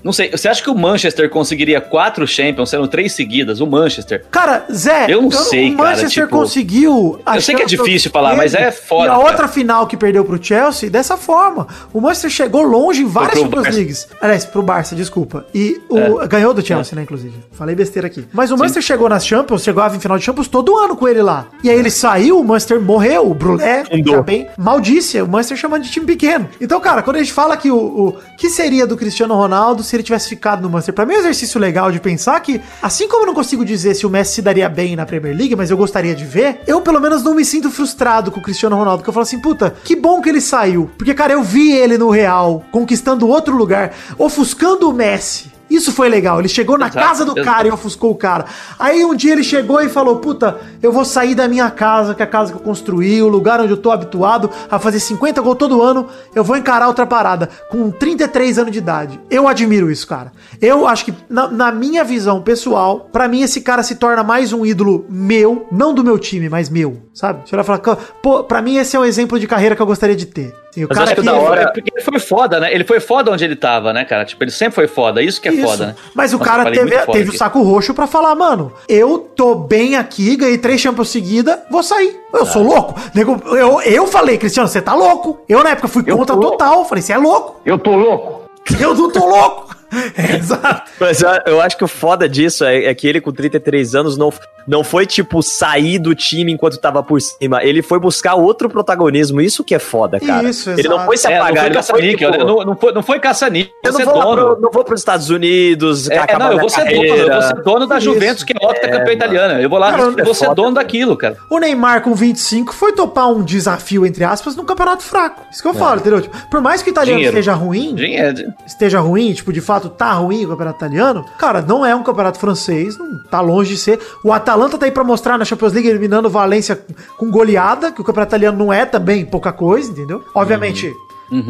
não sei, você acha que o Manchester conseguiria quatro Champions, sendo três seguidas? O Manchester. Cara, Zé, Eu não sei, o cara, Manchester tipo, conseguiu. a eu sei que é difícil falar, mas é foda, E a cara. outra final que perdeu pro Chelsea, dessa forma. O Manchester chegou longe em várias Champions Barça. Leagues. Aliás, pro Barça, desculpa. E o, ganhou do Chelsea, né, inclusive. Falei besteira aqui. Mas o Manchester chegou nas Champions, chegava em final de Champions todo ano com ele lá. E aí ele saiu, o Manchester morreu, o Brulé, já bem, maldícia, o Manchester chamando de time pequeno. Então, cara, quando a gente fala que o, o que seria do Cristiano Ronaldo se ele tivesse ficado no Manchester, pra mim é um exercício legal de pensar que, assim como eu não consigo dizer se o Messi se daria bem na Premier League, mas eu gostaria de ver, eu pelo menos não me sinto frustrado com o Cristiano Ronaldo, que eu falo assim, puta, que bom que ele saiu. Porque, cara, eu vi ele no Real, conquistando outro lugar, ofuscando o Messi. Isso foi legal. Ele chegou na Exato, casa do exato. cara e ofuscou o cara. Aí um dia ele chegou e falou: Puta, eu vou sair da minha casa, que é a casa que eu construí, o lugar onde eu tô habituado a fazer 50 gols todo ano. Eu vou encarar outra parada com 33 anos de idade. Eu admiro isso, cara. Eu acho que, na, na minha visão pessoal, pra mim esse cara se torna mais um ídolo meu, não do meu time, mas meu, sabe? Você vai falar, pô, pra mim esse é um exemplo de carreira que eu gostaria de ter. Assim, o Mas cara acho que da hora- foi- porque ele foi foda, né? Ele foi foda onde ele tava, né, cara? Tipo, ele sempre foi foda. Isso que é Isso. foda, né? Mas o Nossa, cara teve, teve o saco roxo pra falar, mano, eu tô bem aqui, ganhei três Champions seguida, vou sair. Eu sou louco. Nego, Eu, eu falei, Cristiano, você tá louco. Eu na época fui contra total. Falei, você é louco. Eu tô louco. Eu não tô louco. É, exato. Mas eu, eu acho que o foda disso é, é que ele com 33 anos não, não foi, tipo, sair do time enquanto tava por cima. Ele foi buscar outro protagonismo. Isso que é foda, cara. Isso, Ele exato. não foi se É, não apagar. foi ele não foi, caça-níquel, tipo, né? não, não foi, não foi caça-níquel, eu você não é vou, dono. pro, não vou pros Estados Unidos, É, não, eu vou ser dono, carreira. eu vou ser dono da Isso. Juventus, que é É, campeã italiana. Eu vou lá, Cara, eu vou ser é foda, dono cara. daquilo, cara. O Neymar com 25 foi topar um desafio, entre aspas, num campeonato fraco. Isso que eu falo, entendeu? Tipo, por mais que o italiano Dinheiro. esteja ruim, Dinheiro. esteja ruim, tipo, de fato tá ruim o campeonato italiano, cara, não é um campeonato francês, não tá longe de ser. O Atalanta tá aí pra mostrar na Champions League eliminando o Valência com goleada, que o campeonato italiano não é também pouca coisa, entendeu? Obviamente.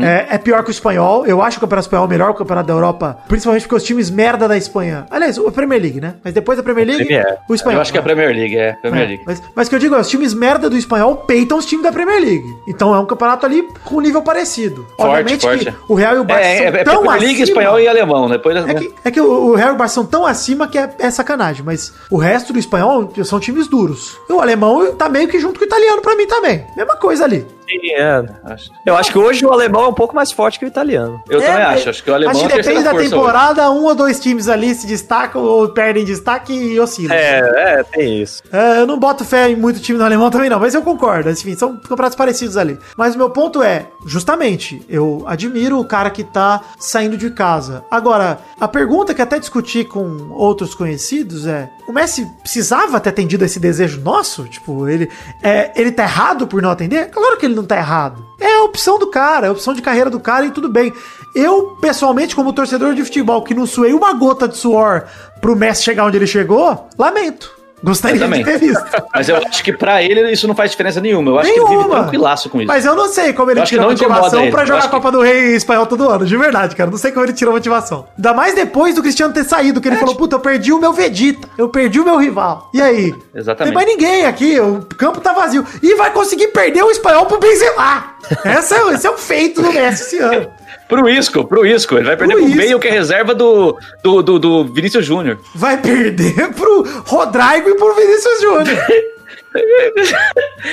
É, é pior que o espanhol. Eu acho que o campeonato espanhol é melhor que o campeonato da Europa, principalmente porque os times merda da Espanha. Aliás, a Premier League, né? Mas depois da Premier League, Premier. o espanhol. Eu acho que é a Premier League, é. Premier É, League. mas, mas o que eu digo é, os times merda do espanhol peitam os times da Premier League. Então é um campeonato ali com nível parecido. Forte, forte. que o Real e o Barça É, é, é tão Premier League, acima- espanhol e alemão. Depois, É que, é que o, o Real e o Barça são tão acima que é, é sacanagem, mas o resto do espanhol são times duros. E o alemão tá meio que junto com o italiano pra mim também. Mesma coisa ali. Sim, é. Eu acho que hoje o alemão é um pouco mais forte que o italiano. Eu É, também mas- acho. Acho que o alemão Acho é que depende da força hoje. temporada, um ou dois times ali se destacam ou perdem destaque e oscilam. É, é, tem isso. É, eu não boto fé em muito time no alemão também não, mas eu concordo. Enfim, são campeonatos parecidos ali. Mas o meu ponto é, justamente, eu admiro o cara que tá saindo de casa. Agora, a pergunta que até discuti com outros conhecidos é: o Messi precisava ter atendido esse desejo nosso? Tipo, ele, é, ele tá errado por não atender? Claro que ele não tá errado. É a opção do cara, é a opção de carreira do cara e tudo bem. Eu, pessoalmente, como torcedor de futebol, que não suei uma gota de suor pro Messi chegar onde ele chegou, lamento. Gostaria de ter visto. Mas eu acho que pra ele isso não faz diferença nenhuma. Eu acho que ele vive tranquilaço com isso. Mas eu não sei como ele tira incomoda motivação pra jogar a acho que- Copa do Rei espanhol todo ano, de verdade, cara. Não sei como ele tirou motivação. Ainda mais depois do Cristiano ter saído, É, que ele falou, tipo puta, eu perdi o meu Vegeta, eu perdi o meu rival. E aí? Exatamente. Tem mais ninguém aqui, o campo tá vazio. E vai conseguir perder o espanhol pro Benzema. Essa é, esse é o feito do Messi esse ano. Pro Isco, pro Isco. Ele vai perder Pro pro. Bale, que é reserva do, do, do, do Vinícius Júnior. Vai perder pro Rodrigo e pro Vinícius Júnior.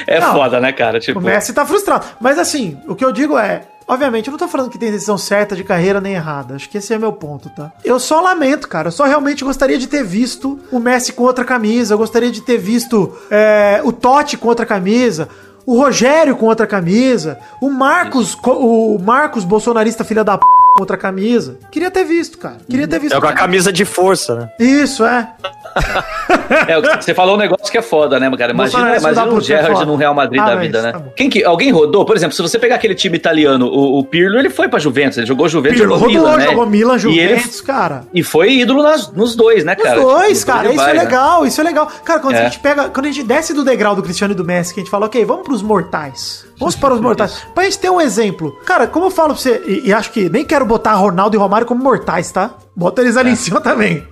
É Não. foda, né, cara? Tipo, O Messi tá frustrado. Mas assim, o que eu digo é. Obviamente, eu não tô falando que tem decisão certa de carreira nem errada. Acho que esse é meu ponto, tá? Eu só lamento, cara. Eu só realmente gostaria de ter visto o Messi com outra camisa. Eu gostaria de ter visto é, o Totti com outra camisa. O Rogério com outra camisa. O Marcos, co- o Marcos bolsonarista filha da p com outra camisa. Queria ter visto, cara. Queria ter visto. É com a camisa de força, né? Isso, é. é, você falou um negócio que é foda, né, cara? Imagina, imagina puta, é Gerrard no Real Madrid Ah, da vida, né? tá. Quem que, alguém rodou? Por exemplo, se você pegar aquele time italiano, o, o Pirlo, ele foi pra Juventus, ele jogou Juventus, Pirlo jogou rodou, Milan, né? jogou Milan, e, ele, Juventus, cara. e foi ídolo nas- nos dois, né, cara? dois, Tipo, cara, isso vai, é né? legal, isso é legal. Cara, quando a É. gente pega, quando a gente desce do degrau do Cristiano e do Messi, que a gente fala, ok, vamos pros mortais. Vamos para os mortais. Pra gente ter um exemplo. Cara, como eu falo pra você, e, e acho que nem quero botar Ronaldo e Romário como mortais, tá? Bota eles ali em cima também.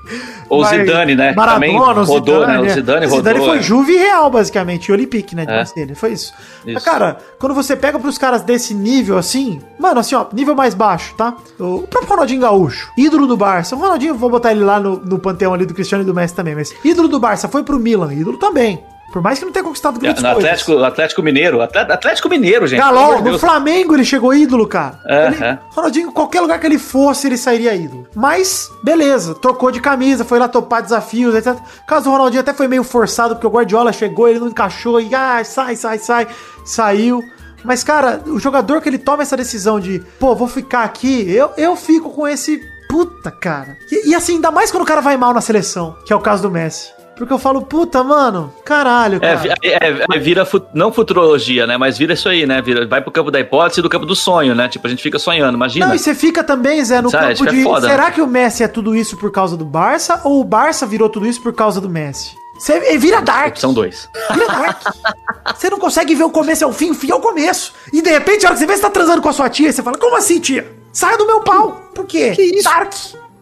Ou Mas Zidane, né? Maradona, Também rodou, Zidane, né? O é. Zidane O rodou. Zidane foi é. Juve Real, basicamente, e Olympique, né? de É. Marselha, Foi isso. Isso. Mas, cara, quando você pega pros caras desse nível assim, mano, assim, ó, nível mais baixo, tá? O próprio Ronaldinho Gaúcho, ídolo do Barça. O Ronaldinho, vou botar ele lá no, no panteão ali do Cristiano e do Messi também, mas ídolo do Barça, foi pro Milan, ídolo também. Por mais que não tenha conquistado É, grandes No coisas. Atlético, Atlético Mineiro. Atlético Mineiro, gente. Galol, de no Deus. Flamengo ele chegou ídolo, cara. É, Ele- é. Ronaldinho, qualquer lugar que ele fosse, ele sairia ídolo. Mas, beleza, trocou de camisa, foi lá topar desafios, etc. Caso o Ronaldinho até foi meio forçado, porque o Guardiola chegou, ele não encaixou e ah, sai, sai, sai, saiu. Mas, cara, o jogador que ele toma essa decisão de, pô, vou ficar aqui, eu, eu fico com esse. Puta, cara. E, e assim, ainda mais quando o cara vai mal na seleção, que é o caso do Messi. Porque eu falo, puta, mano, caralho, É, cara. vi- é, é, vira, fu- não futurologia, né? Mas vira isso aí, né? Vira, vai pro campo da hipótese e do campo do sonho, né? Tipo, a gente fica sonhando, imagina. Não, e você fica também, Zé, no Sabe, campo acho que é de. foda, será né? que o Messi é tudo isso por causa do Barça? Ou o Barça virou tudo isso por causa do Messi? Você vira Dark. São dois. Vira Dark. você não consegue ver o começo ao fim, o fim ao começo. E de repente, a hora que você vê você tá transando com a sua tia, você fala: Como assim, tia? Saia do meu pau. Por quê? Que isso? Dark.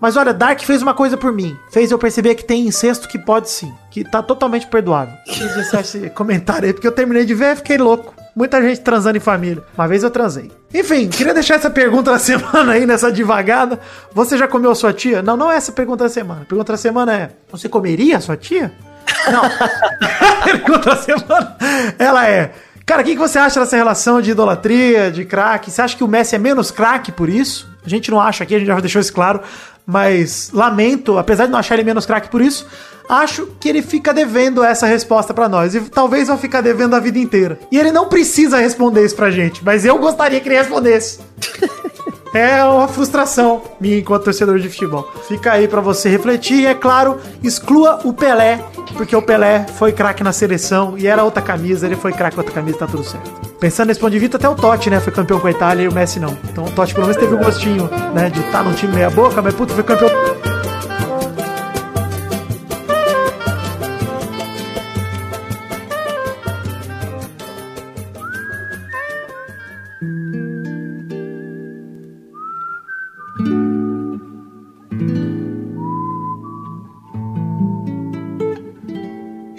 Mas olha, Dark fez uma coisa por mim. Fez eu perceber que tem incesto que pode sim. Que tá totalmente perdoável. Quis deixar esse comentário aí, porque eu terminei de ver e fiquei louco. Muita gente transando em família. Uma vez eu transei. Enfim, queria deixar essa pergunta da semana aí, nessa devagada. Você já comeu a sua tia? Não, não é essa pergunta da semana. A pergunta da semana é: Você comeria a sua tia? Não. a pergunta da semana, ela é... Cara, o que, que você acha dessa relação de idolatria, de craque? Você acha que o Messi é menos craque por isso? A gente não acha aqui, a gente já deixou isso claro. Mas lamento, apesar de não achar ele menos craque por isso, acho que ele fica devendo essa resposta pra nós. E talvez vai ficar devendo a vida inteira. E ele não precisa responder isso pra gente, mas eu gostaria que ele respondesse. É uma frustração minha enquanto torcedor de futebol. Fica aí pra você refletir e, é claro, exclua o Pelé, porque o Pelé foi craque na seleção e era outra camisa, ele foi craque com outra camisa, tá tudo certo. Pensando nesse ponto de vista, até o Totti, né, foi campeão com a Itália e o Messi não. Então o Totti pelo menos teve um gostinho, né, de estar num time meia boca, mas puta, foi campeão.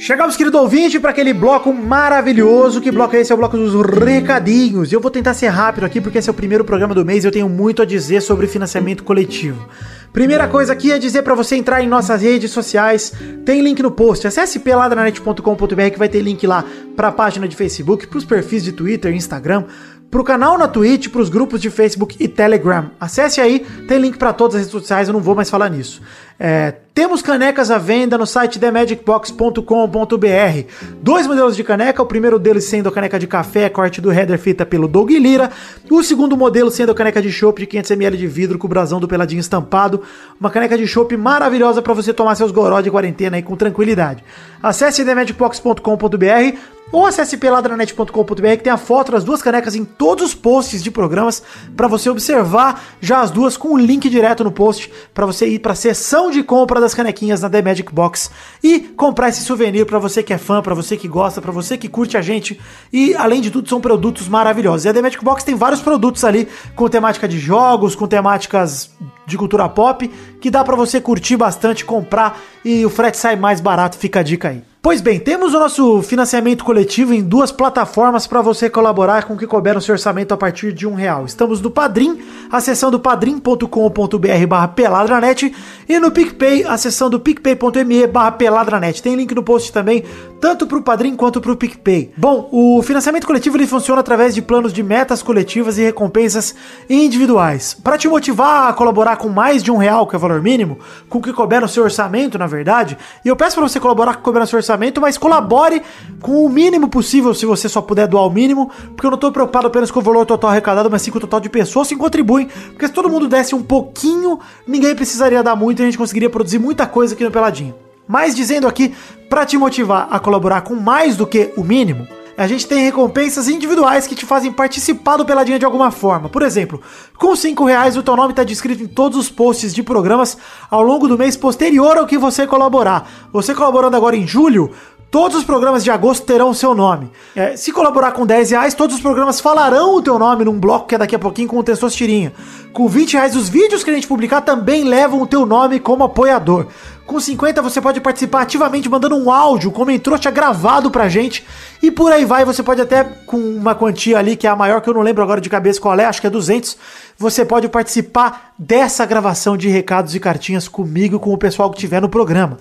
Chegamos, querido ouvinte, para aquele bloco maravilhoso. Que bloco é esse? É o bloco dos recadinhos. E eu vou tentar ser rápido aqui, porque esse é o primeiro programa do mês e eu tenho muito a dizer sobre financiamento coletivo. Primeira coisa aqui é dizer para você entrar em nossas redes sociais. Tem link no post. Acesse peladranet.com.br que vai ter link lá para a página de Facebook, para os perfis de Twitter, Instagram, pro canal na Twitch, pros grupos de Facebook e Telegram. Acesse aí, tem link para todas as redes sociais, eu não vou mais falar nisso. É, temos canecas à venda no site themagicbox.com.br. Dois modelos de caneca, o primeiro deles sendo a caneca de café, corte do header feita pelo Doug Lira. O segundo modelo sendo a caneca de chopp de 500ml de vidro com o brasão do Peladinho estampado. Uma caneca de chopp maravilhosa para você tomar seus goró de quarentena aí com tranquilidade. Acesse themagicbox.com.br ou acesse peladranet.com.br que tem a foto das duas canecas em todos os posts de programas para você observar já as duas com o link direto no post para você ir para a seção de compra das canequinhas na The Magic Box e comprar esse souvenir para você que é fã, para você que gosta, para você que curte a gente e além de tudo são produtos maravilhosos. E a The Magic Box tem vários produtos ali com temática de jogos, com temáticas de cultura pop que dá para você curtir bastante, comprar e o frete sai mais barato, fica a dica aí. Pois bem, temos o nosso financiamento coletivo em duas plataformas para você colaborar com o que couber no seu orçamento a partir de um real. Estamos no Padrim, acessando padrim.com.br barra peladranet e no PicPay, acessando picpay.me barra peladranet. Tem link no post também, tanto para o Padrim quanto para o PicPay. Bom, o financiamento coletivo ele funciona através de planos de metas coletivas e recompensas individuais. Para te motivar a colaborar com mais de um real, que é o valor mínimo, com o que couber no seu orçamento, na verdade, e eu peço para você colaborar com o couber no seu orçamento, mas colabore com o mínimo possível, se você só puder doar o mínimo, porque eu não estou preocupado apenas com o valor total arrecadado, mas sim com o total de pessoas que contribuem, porque se todo mundo desse um pouquinho, ninguém precisaria dar muito e a gente conseguiria produzir muita coisa aqui no Peladinho. Mas dizendo aqui, para te motivar a colaborar com mais do que o mínimo, a gente tem recompensas individuais que te fazem participar do Peladinha de alguma forma. Por exemplo, com 5 reais o teu nome está descrito em todos os posts de programas ao longo do mês posterior ao que você colaborar. Você colaborando agora em julho, Todos os programas de agosto terão seu nome. É, se colaborar com 10 reais, todos os programas falarão o teu nome num bloco que é daqui a pouquinho com o Testosterinha. Com 20 reais, os vídeos que a gente publicar também levam o teu nome como apoiador. Com 50 você pode participar ativamente mandando um áudio, como entrou, tinha gravado pra gente. E por aí vai, você pode até com uma quantia ali que é a maior que eu não lembro agora de cabeça qual é, acho que é 200, você pode participar dessa gravação de recados e cartinhas comigo com o pessoal que tiver no programa.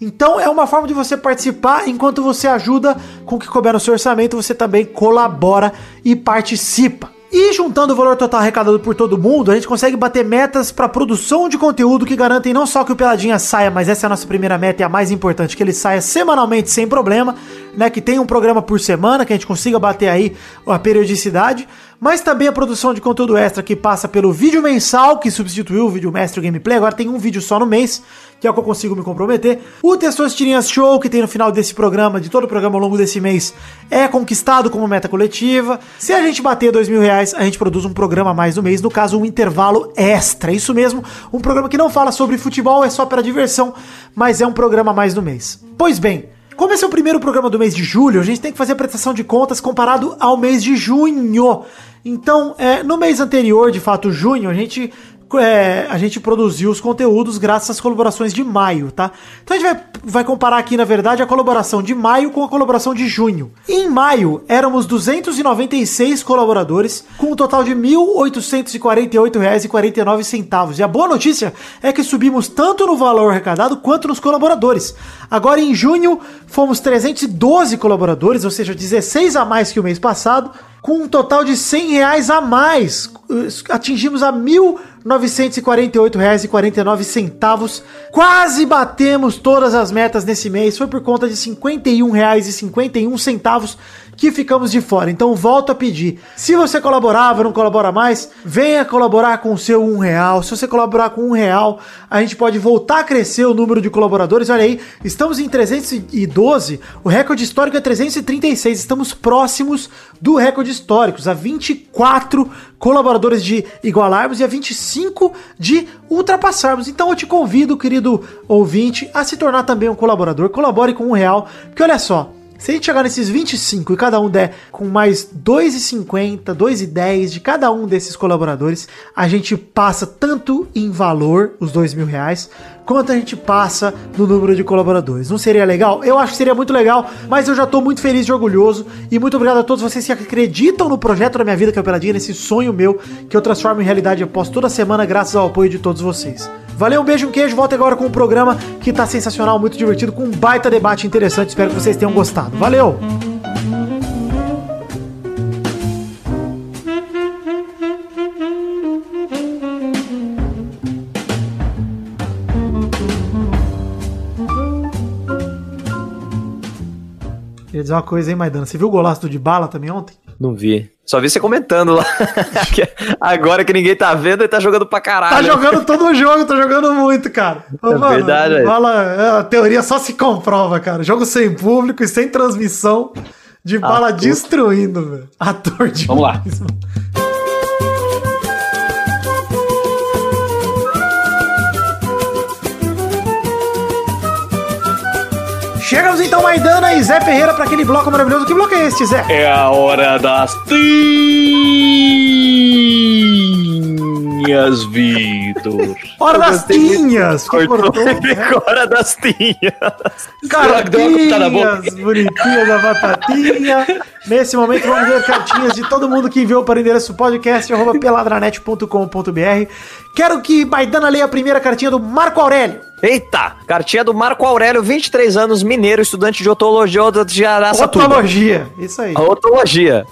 Então é uma forma de você participar enquanto você ajuda com o que couber no seu orçamento, você também colabora e participa. E juntando o valor total arrecadado por todo mundo, a gente consegue bater metas para produção de conteúdo que garantem não só que o Peladinha saia, mas essa é a nossa primeira meta e a mais importante, que ele saia semanalmente sem problema, né? Que tenha um programa por semana, que a gente consiga bater aí a periodicidade, mas também a produção de conteúdo extra que passa pelo vídeo mensal, que substituiu o vídeo mestre gameplay, agora tem um vídeo só no mês, que é o que eu consigo me comprometer. O Testosterinhas Show, que tem no final desse programa, de todo o programa ao longo desse mês, é conquistado como meta coletiva. Se a gente bater dois mil reais, a gente produz um programa a mais no mês, no caso, um intervalo extra. Isso mesmo, um programa que não fala sobre futebol, é só para diversão, mas é um programa a mais no mês. Pois bem, como esse é o primeiro programa do mês de julho, a gente tem que fazer a prestação de contas comparado ao mês de junho. Então, é, no mês anterior, de fato, junho, a gente é, a gente produziu os conteúdos graças às colaborações de maio, tá? Então a gente vai, vai comparar aqui, na verdade, a colaboração de maio com a colaboração de junho. Em maio, éramos 296 colaboradores, com um total de R$ 1.848,49. E a boa notícia é que subimos tanto no valor arrecadado quanto nos colaboradores. Agora, em junho, fomos 312 colaboradores, ou seja, 16 a mais que o mês passado, com um total de 100 reais a mais. Atingimos a R$ 1.948,49. Quase batemos todas as metas nesse mês. Foi por conta de R$ 51,51 que ficamos de fora. Então volto a pedir. Se você colaborava, não colabora mais, venha colaborar com o seu um real. Se você colaborar com um real, a gente pode voltar a crescer o número de colaboradores. Olha aí, estamos em 312, o recorde histórico é 336. Estamos próximos do recorde histórico, a 24 colaboradores de igualarmos e a 25 de ultrapassarmos. Então eu te convido, querido ouvinte, a se tornar também um colaborador. Colabore com um real, porque olha só. Se a gente chegar nesses 25 e cada um der com mais 2,50, 2,10 de cada um desses colaboradores, a gente passa tanto em valor, os dois mil reais, quanto a gente passa no número de colaboradores. Não seria legal? Eu acho que seria muito legal, mas eu já tô muito feliz e orgulhoso. E muito obrigado a todos vocês que acreditam no projeto da minha vida, que é o Peladinha, nesse sonho meu, que eu transformo em realidade após toda semana, graças ao apoio de todos vocês. Valeu, um beijo, um queijo. Volta agora com um programa que tá sensacional, muito divertido, com um baita debate interessante. Espero que vocês tenham gostado. Valeu! Queria dizer uma coisa, hein, Maidana? Você viu o golaço do de bala também ontem? Não vi. Só vi você comentando lá. Agora que ninguém tá vendo, ele tá jogando pra caralho. Tá jogando todo o jogo, tá jogando muito, cara. Ô, É verdade, velho. Bala, a teoria só se comprova, cara. Jogo sem público e sem transmissão, de bala Ator. destruindo, velho. Ator de Vamos lá. Chegamos então, Maidana e Zé Ferreira, pra aquele bloco maravilhoso. Que bloco é este, Zé? É a hora das tinhas, Vitor. Hora Eu das tinhas. cortou, né? Agora das tinhas. Será que deu uma cutucada na boca? Cartinhas bonitinhas da batatinha. Nesse momento vamos ver cartinhas de todo mundo que enviou para o endereço podcast peladranet.com.br. Quero que Maidana leia a primeira cartinha do Marco Aurélio. Eita! Cartinha do Marco Aurélio, 23 anos, mineiro, estudante de otologia de Araçatuba. Otologia. Isso aí. Otologia.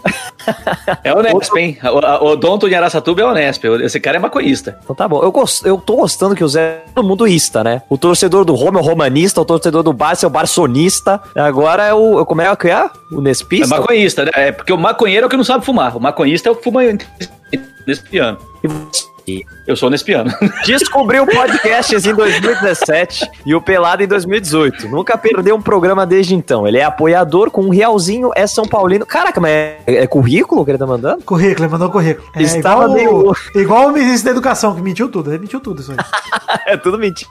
É o Nesp, hein? O, a- o Donto de Araçatuba é o Nesp. Esse cara é maconhista. Então tá bom. Eu, gost... eu tô gostando que o Zé é todo mundo ista, né? O torcedor do Roma é o romanista, o torcedor do Barça é o barçonista. Agora é o. Como é que é? O É Nespista? maconhista, né? É porque o maconheiro é o que não sabe fumar. O maconhista é o que fuma nesse piano. E você? Eu sou nesse piano. Descobriu podcasts em 2017 e o Pelado em 2018. Nunca perdeu um programa desde então. Ele é apoiador com um realzinho, é São Paulino. Caraca, mas é, é currículo que ele tá mandando? Currículo, ele mandou currículo. É Estava igual, meio- o, igual o ministro da educação, que mentiu tudo. Ele mentiu tudo isso aí. é tudo mentira.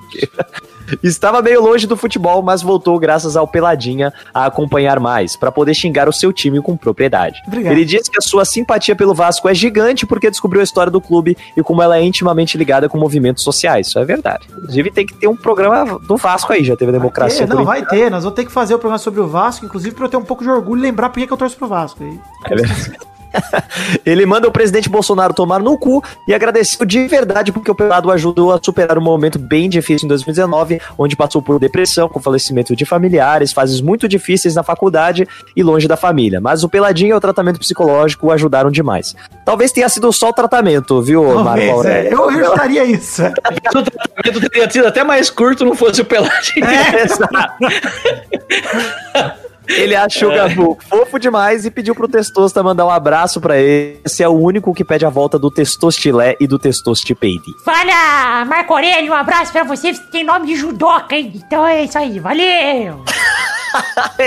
Estava meio longe do futebol, mas voltou graças ao Peladinha a acompanhar mais, para poder xingar o seu time com propriedade. Obrigado. Ele disse que a sua simpatia pelo Vasco é gigante porque descobriu a história do clube e como ela é intimamente ligada com movimentos sociais. Isso é verdade. Inclusive tem que ter um programa do Vasco aí, já teve a democracia. É, não, corintiana. vai ter. Nós vamos ter que fazer o programa sobre o Vasco, inclusive pra eu ter um pouco de orgulho e lembrar por que que eu torço pro Vasco. aí. É verdade. Ele manda o presidente Bolsonaro tomar no cu e agradeceu de verdade porque o Pelado ajudou a superar um momento bem difícil em 2019, onde passou por depressão, com falecimento de familiares, fases muito difíceis na faculdade e longe da família. Mas o Peladinho e o tratamento psicológico o ajudaram demais. Talvez tenha sido só o tratamento, viu, Marco Aurélio? é, eu, estaria isso. é. O tratamento teria sido até mais curto não fosse o Peladinho. Ele achou o Gabu fofo demais e pediu pro Testosta mandar um abraço pra ele. Esse é o único que pede a volta do Testostilé e do Testostipeide. Fala, Marco Aurélio, um abraço pra você. Você tem nome de judoca, hein? Então é isso aí, valeu!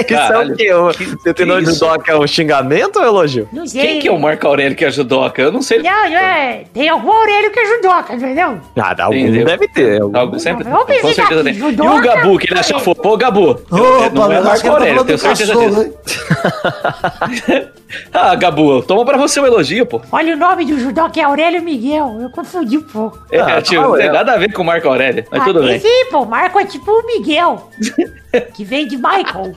Isso é o quê? O- que- Você tem que nome de isso? doca é um xingamento ou elogio? Não sei. Quem que é o Marco Aurélio que é judoca? Eu não sei. Não, não é. Tem algum Aurélio que é judoca, entendeu? Ah, algum Entendeu? deve ter. algum. Algo sempre. Vamos Com pesquisar certeza tem. E o judoca? Gabu, que ele acha fofo. Ô, Gabu. eu- Opa, não é Marco Aurélio, tenho do certeza disso. Ah, Gabu, toma pra você o elogio, pô. Olha o nome do judoca é Aurélio Miguel. Eu confundi um pouco. É, Ah, tio, tá, não tem nada a ver com o Marco Aurélio, mas Ah, tudo tem bem. Sim, pô, Marco é tipo o Miguel. que vem de Michael.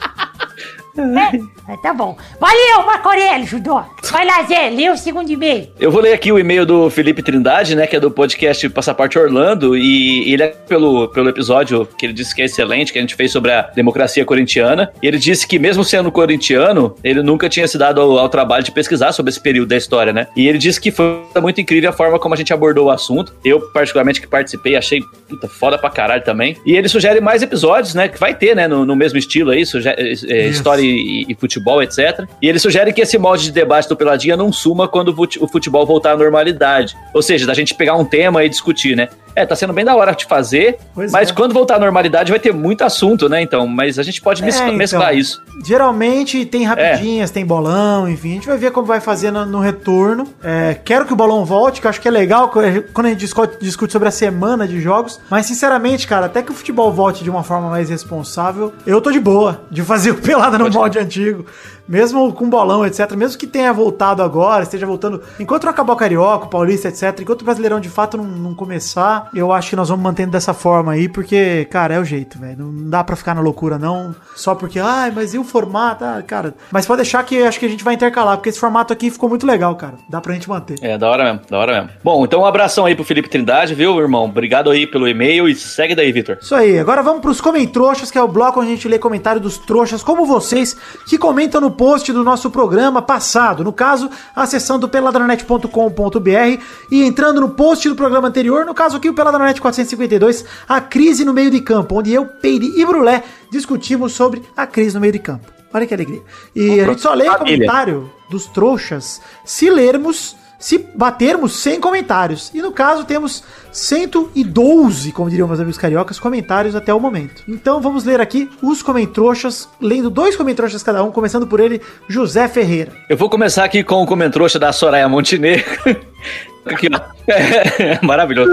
É, tá bom. Valeu, Marco Aurélio, judoca. Vai lá, Zé, lê o segundo e-mail. Eu vou ler aqui o e-mail do Felipe Trindade, né, que é do podcast Passaporte Orlando, e ele é pelo, pelo episódio que ele disse que é excelente, que a gente fez sobre a democracia corintiana, e ele disse que mesmo sendo corintiano, ele nunca tinha se dado ao, ao trabalho de pesquisar sobre esse período da história, né, e ele disse que foi muito incrível a forma como a gente abordou o assunto, eu particularmente que participei, achei puta, foda pra caralho também, e ele sugere mais episódios, né, que vai ter, né, no, no mesmo estilo aí, sugere, é, história e, e futebol, etc. E ele sugere que esse molde de debate do Peladinha não suma quando o fute- o futebol voltar à normalidade. Ou seja, da gente pegar um tema e discutir, né? É, tá sendo bem da hora de fazer, Pois mas é. quando voltar à normalidade vai ter muito assunto, né? Então, mas a gente pode É, então. mesclar isso. Geralmente tem É. rapidinhas, tem bolão, enfim. A gente vai ver como vai fazer no, no retorno. É, quero que o bolão volte, que eu acho que é legal quando a gente discute, discute sobre a semana de jogos. Mas, sinceramente, cara, até que o futebol volte de uma forma mais responsável, eu tô de boa de fazer o pelada no Pode- molde antigo. Mesmo com bolão, etc. Mesmo que tenha voltado agora, esteja voltando. Enquanto não acabar o Carioca, o Paulista, etc. Enquanto o Brasileirão de fato não, não começar, eu acho que nós vamos mantendo dessa forma aí, porque, cara, é o jeito, velho. Não dá pra ficar na loucura, não. Só porque, ai, mas e o formato? Ah, cara. Mas pode deixar que eu acho que a gente vai intercalar, porque esse formato aqui ficou muito legal, cara. Dá pra gente manter. É, da hora mesmo, da hora mesmo. Bom, então um abração aí pro Felipe Trindade, viu, irmão? Obrigado aí pelo e-mail e segue daí, Vitor. Isso aí, agora vamos pros Comentroxas, que é o bloco onde a gente lê comentário dos trouxas, como vocês, que comentam no post do nosso programa passado. No caso, acessando peladranet.com.br e entrando no post do programa anterior, no caso aqui o Peladranet 452, a crise no meio de campo, onde eu, Peire e Brulé discutimos sobre a crise no meio de campo. Olha que alegria. E a gente só lê Família. comentário dos trouxas se lermos, se batermos 100 comentários. E no caso temos 112, como diriam meus amigos cariocas, comentários até o momento. Então vamos ler aqui os comentroxas, lendo dois comentroxas cada um, começando por ele, José Ferreira. Eu vou começar aqui com o comentrouxa da Soraya Montenegro. aqui, ó. Maravilhoso.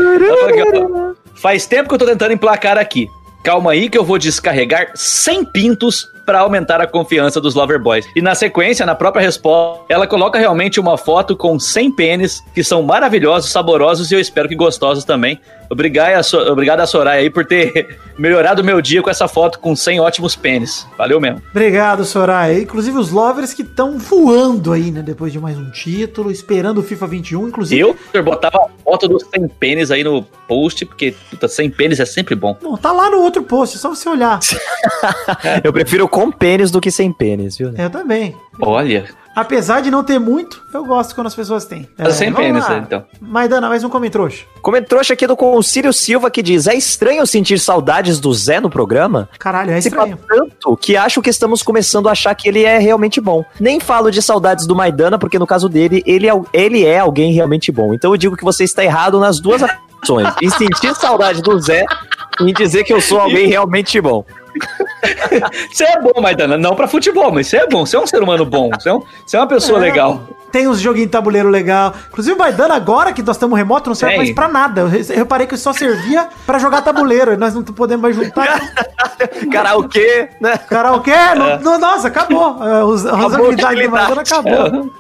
Faz tempo que eu tô tentando emplacar aqui. Calma aí que eu vou descarregar 100 pintos para aumentar a confiança dos Loverboys. E na sequência, na própria resposta, ela coloca realmente uma foto com 100 pênis, que são maravilhosos, saborosos e eu espero que gostosos também. Obrigado a, So- obrigado a Soraya aí por ter melhorado o meu dia com essa foto com 100 ótimos pênis. Valeu mesmo. Obrigado, Soraya. Inclusive os lovers que estão voando aí, né? Depois de mais um título, esperando o FIFA 21. Inclusive, Eu eu botava a foto dos 100 pênis aí no post, porque puta, 100 pênis é sempre bom. Não, tá lá no outro post, é só você olhar. Eu prefiro com pênis do que sem pênis, viu? Eu também. Olha, Apesar de não ter muito, eu gosto quando as pessoas têm. Mas sem vamos pênis, lá. né, então. Maidana, mais um comentrouxa. Comentrouxa aqui do Concílio Silva que diz: É estranho sentir saudades do Zé no programa? Caralho, é estranho. fala tanto que acho que estamos começando a achar que ele é realmente bom. Nem falo de saudades do Maidana, porque no caso dele, ele é, ele é alguém realmente bom. Então eu digo que você está errado nas duas ações. em sentir saudade do Zé e em dizer que eu sou alguém realmente bom. Você é bom, Maidana, não pra futebol, mas você é bom, você é um ser humano bom, você é, um- você é uma pessoa É, legal. Tem uns joguinhos de tabuleiro legal. Inclusive o Maidana, agora que nós estamos remoto, não serve mais pra nada. Eu re- eu reparei que só servia pra jogar tabuleiro. e Nós não podemos mais juntar. Karaokê, né? Karaokê? Não, nossa, acabou. É, os- As Acabou a habilidades do Maidana acabou.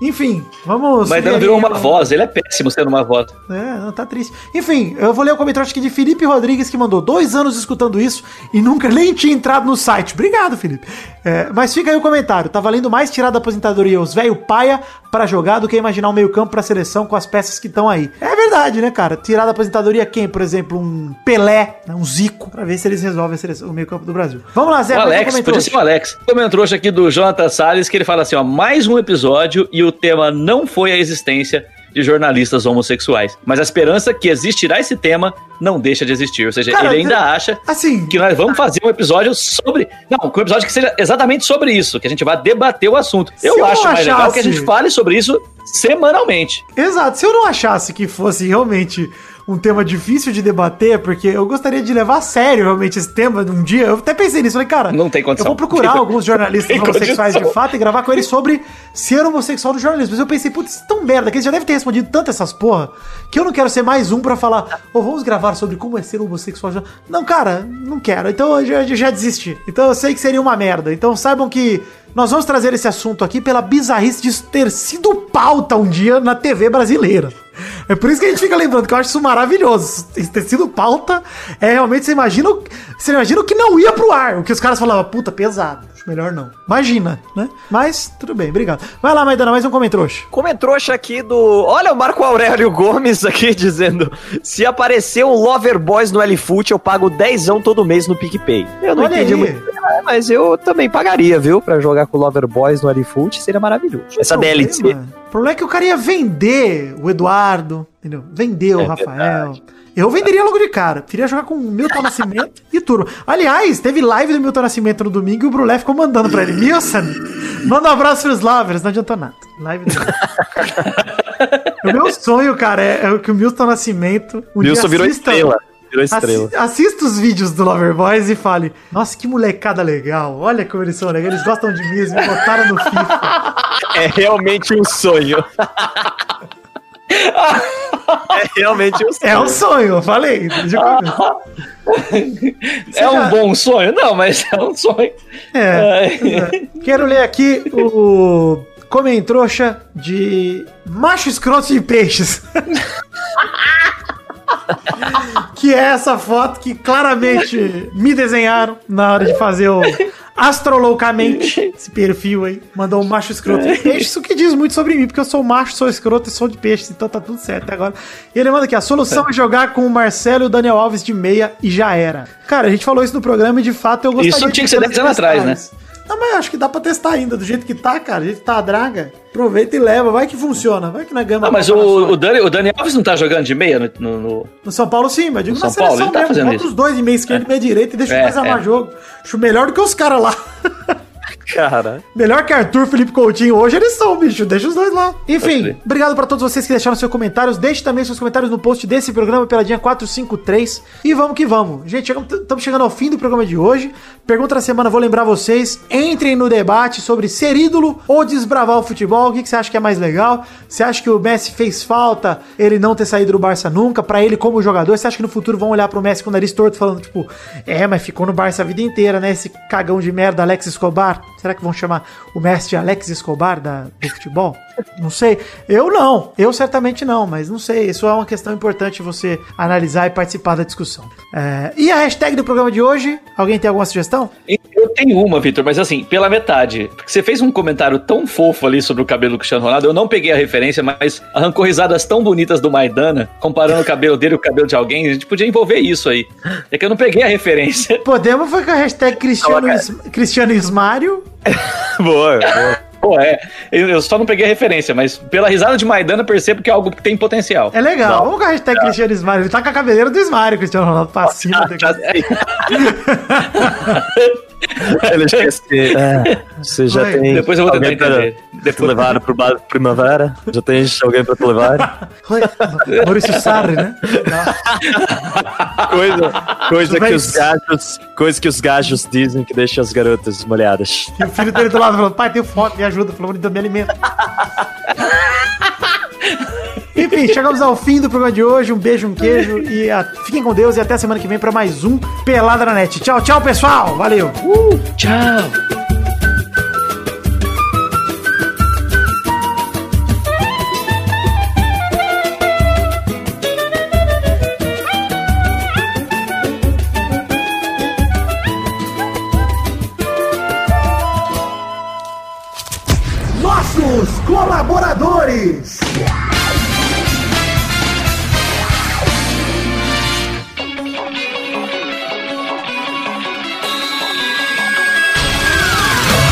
Enfim, vamos. Maidana subir virou uma o- voz, ele é péssimo sendo uma voz. É, não, tá triste. Enfim, eu vou ler o comentário aqui de Felipe Rodrigues, que mandou dois anos escutando isso e nunca nem tinha entrado no site. Obrigado, Felipe. É, mas fica aí o comentário. Tá valendo mais tirar da aposentadoria os velho paia pra jogar do que imaginar um meio campo pra seleção com as peças que estão aí. É verdade, né, cara? Tirar da aposentadoria quem? Por exemplo, um Pelé, né, um Zico, pra ver se eles resolvem a seleção- o meio campo do Brasil. Vamos lá, Zé. O um Alex, podia ser o Alex. Comentou hoje aqui do Jonathan Salles que ele fala assim: ó, mais um episódio e o tema não foi a existência de jornalistas homossexuais. Mas a esperança que existirá esse tema não deixa de existir. Ou seja, Cara, ele ainda acha Assim, que nós vamos fazer um episódio sobre. Não, um episódio que seja exatamente sobre isso, que a gente vai debater o assunto. Eu eu acho mais legal que a gente fale sobre isso semanalmente. Exato. Se eu não achasse que fosse realmente um tema difícil de debater, porque eu gostaria de levar a sério realmente esse tema um dia, eu até pensei nisso, falei, cara, Não tem condição. eu vou procurar alguns jornalistas homossexuais de condição. fato e gravar com eles sobre ser homossexual no jornalismo. Mas eu pensei, putz, isso tão merda, que eles já devem ter respondido tanto essas porra, que eu não quero ser mais um pra falar, ô, vamos gravar sobre como é ser homossexual. Não, cara, não quero. Então eu já, eu já desisti. Então eu sei que seria uma merda. Então saibam que nós vamos trazer esse assunto aqui pela bizarrice de ter sido pauta um dia na TV brasileira. É por isso que a gente fica lembrando que eu acho isso maravilhoso. Isso ter sido pauta é realmente, você imagina, você imagina o que não ia pro ar. O que os caras falavam, puta, pesado. Melhor não. Imagina, né? Mas, tudo bem, obrigado. Vai lá, Maidana, mais um comentrouxa. Comentrouxa aqui do. Olha o Marco Aurélio Gomes aqui dizendo: se aparecer um Lover Boys no LFoot, eu pago dezão todo mês no PicPay. Eu não Olha entendi aí. muito, é, mas eu também pagaria, viu? Pra jogar com o Lover Boys no LFoot seria maravilhoso. Essa problema- DLC. O problema é que o cara ia vender o Eduardo, entendeu? Vender o É Rafael. Eu venderia logo de cara. Queria jogar com o Milton Nascimento e Turbo. Aliás, teve live do Milton Nascimento no domingo e o Brulé ficou mandando pra ele. Milson, manda um abraço pros lovers. Não adiantou nada. Live do O meu sonho, cara, é, é que o Milton Nascimento. Um Wilson virou assista- estrela. Virou estrela. Assi- assista os vídeos do Lover Boys e fale: Nossa, que molecada legal. Olha como eles são legais. Eles gostam de mim, eles me botaram no FIFA. É realmente um sonho. é realmente um sonho. É um sonho, eu falei. é um já- bom sonho? Não, mas é um sonho. É. Ai. é. Quero ler aqui o comentrouxa de macho escroto de peixes. que é essa foto que claramente me desenharam na hora de fazer o astrologicamente esse perfil aí. Mandou um macho escroto de peixes, o que diz muito sobre mim, porque eu sou macho, sou escroto e sou de peixes, então tá tudo certo até agora. E ele manda aqui, a solução é jogar com o Marcelo e o Daniel Alves de meia e já era. Cara, a gente falou isso no programa e de fato eu gostaria Isso tinha que ser 10 anos atrás, né? Não, mas eu acho que dá pra testar ainda, do jeito que tá, cara. Do jeito que tá a draga. Aproveita e leva, vai que funciona. Vai que na gama. Ah, mas o, o, Dani, o Dani Alves não tá jogando de meia no. no- no- No São Paulo sim, mas digo No na São Paulo, ele tá mesmo. fazendo Bota isso. os dois de meia esquerda e meia direita e deixa É, armar é. jogo. Acho melhor do que os caras lá. Cara. Melhor que Arthur, Felipe Coutinho. Hoje eles são, bicho. Deixa os dois lá. Enfim, obrigado pra todos vocês que deixaram seus comentários. Deixe também seus comentários no post desse programa, Peladinha 453. E vamos que vamos. Gente, estamos chegando ao fim do programa de hoje. Pergunta da semana, vou lembrar vocês. Entrem no debate sobre ser ídolo ou desbravar o futebol. O que, que você acha que é mais legal? Você acha que o Messi fez falta ele não ter saído do Barça nunca? Pra ele como jogador, você acha que no futuro vão olhar pro Messi com o nariz torto falando, tipo, é, mas ficou no Barça a vida inteira, né? Esse cagão de merda, Alex Escobar. Será que vão chamar o Messi de Alex Escobar da, do futebol? Não sei. Eu não. Eu certamente não, mas não sei. Isso é uma questão importante você analisar e participar da discussão. É, e a hashtag do programa de hoje? Alguém tem alguma sugestão? Eu tenho uma, Vitor, mas assim, pela metade. Porque você fez um comentário tão fofo ali sobre o cabelo do Cristiano Ronaldo, eu não peguei a referência, mas arrancou risadas tão bonitas do Maidana, comparando o cabelo dele e o cabelo de alguém, a gente podia envolver isso aí. É que eu não peguei a referência. Podemos foi com a hashtag Cristiano, Coloca- Is- Cristiano Ismário. Boa, boa. Pô, é, eu, eu só não peguei a referência, mas pela risada de Maidana eu percebo que é algo que tem potencial. É legal. Vamos com a hashtag Cristiano Ismário. Ele tá com a cabeleira do Ismário, Cristiano Ronaldo. Já- Ele esquece. É, você já Oi. tem. Depois eu vou tentar entender. te levar pro bar primavera? Já tens alguém pra te levar? Oi, Maurício Sarri, né? Coisa, coisa que os gajos. Coisa que os gajos dizem que deixa as garotas molhadas. E o filho dele do lado falando, pai, tenho fome, me ajuda, pelo amor de Deus, me alimenta. Enfim, chegamos ao fim do programa de hoje. Um beijo, um queijo e a- fiquem com Deus e até semana que vem para mais um Pelada na Net. Tchau, tchau, pessoal. Valeu. Tchau. Colaboradores.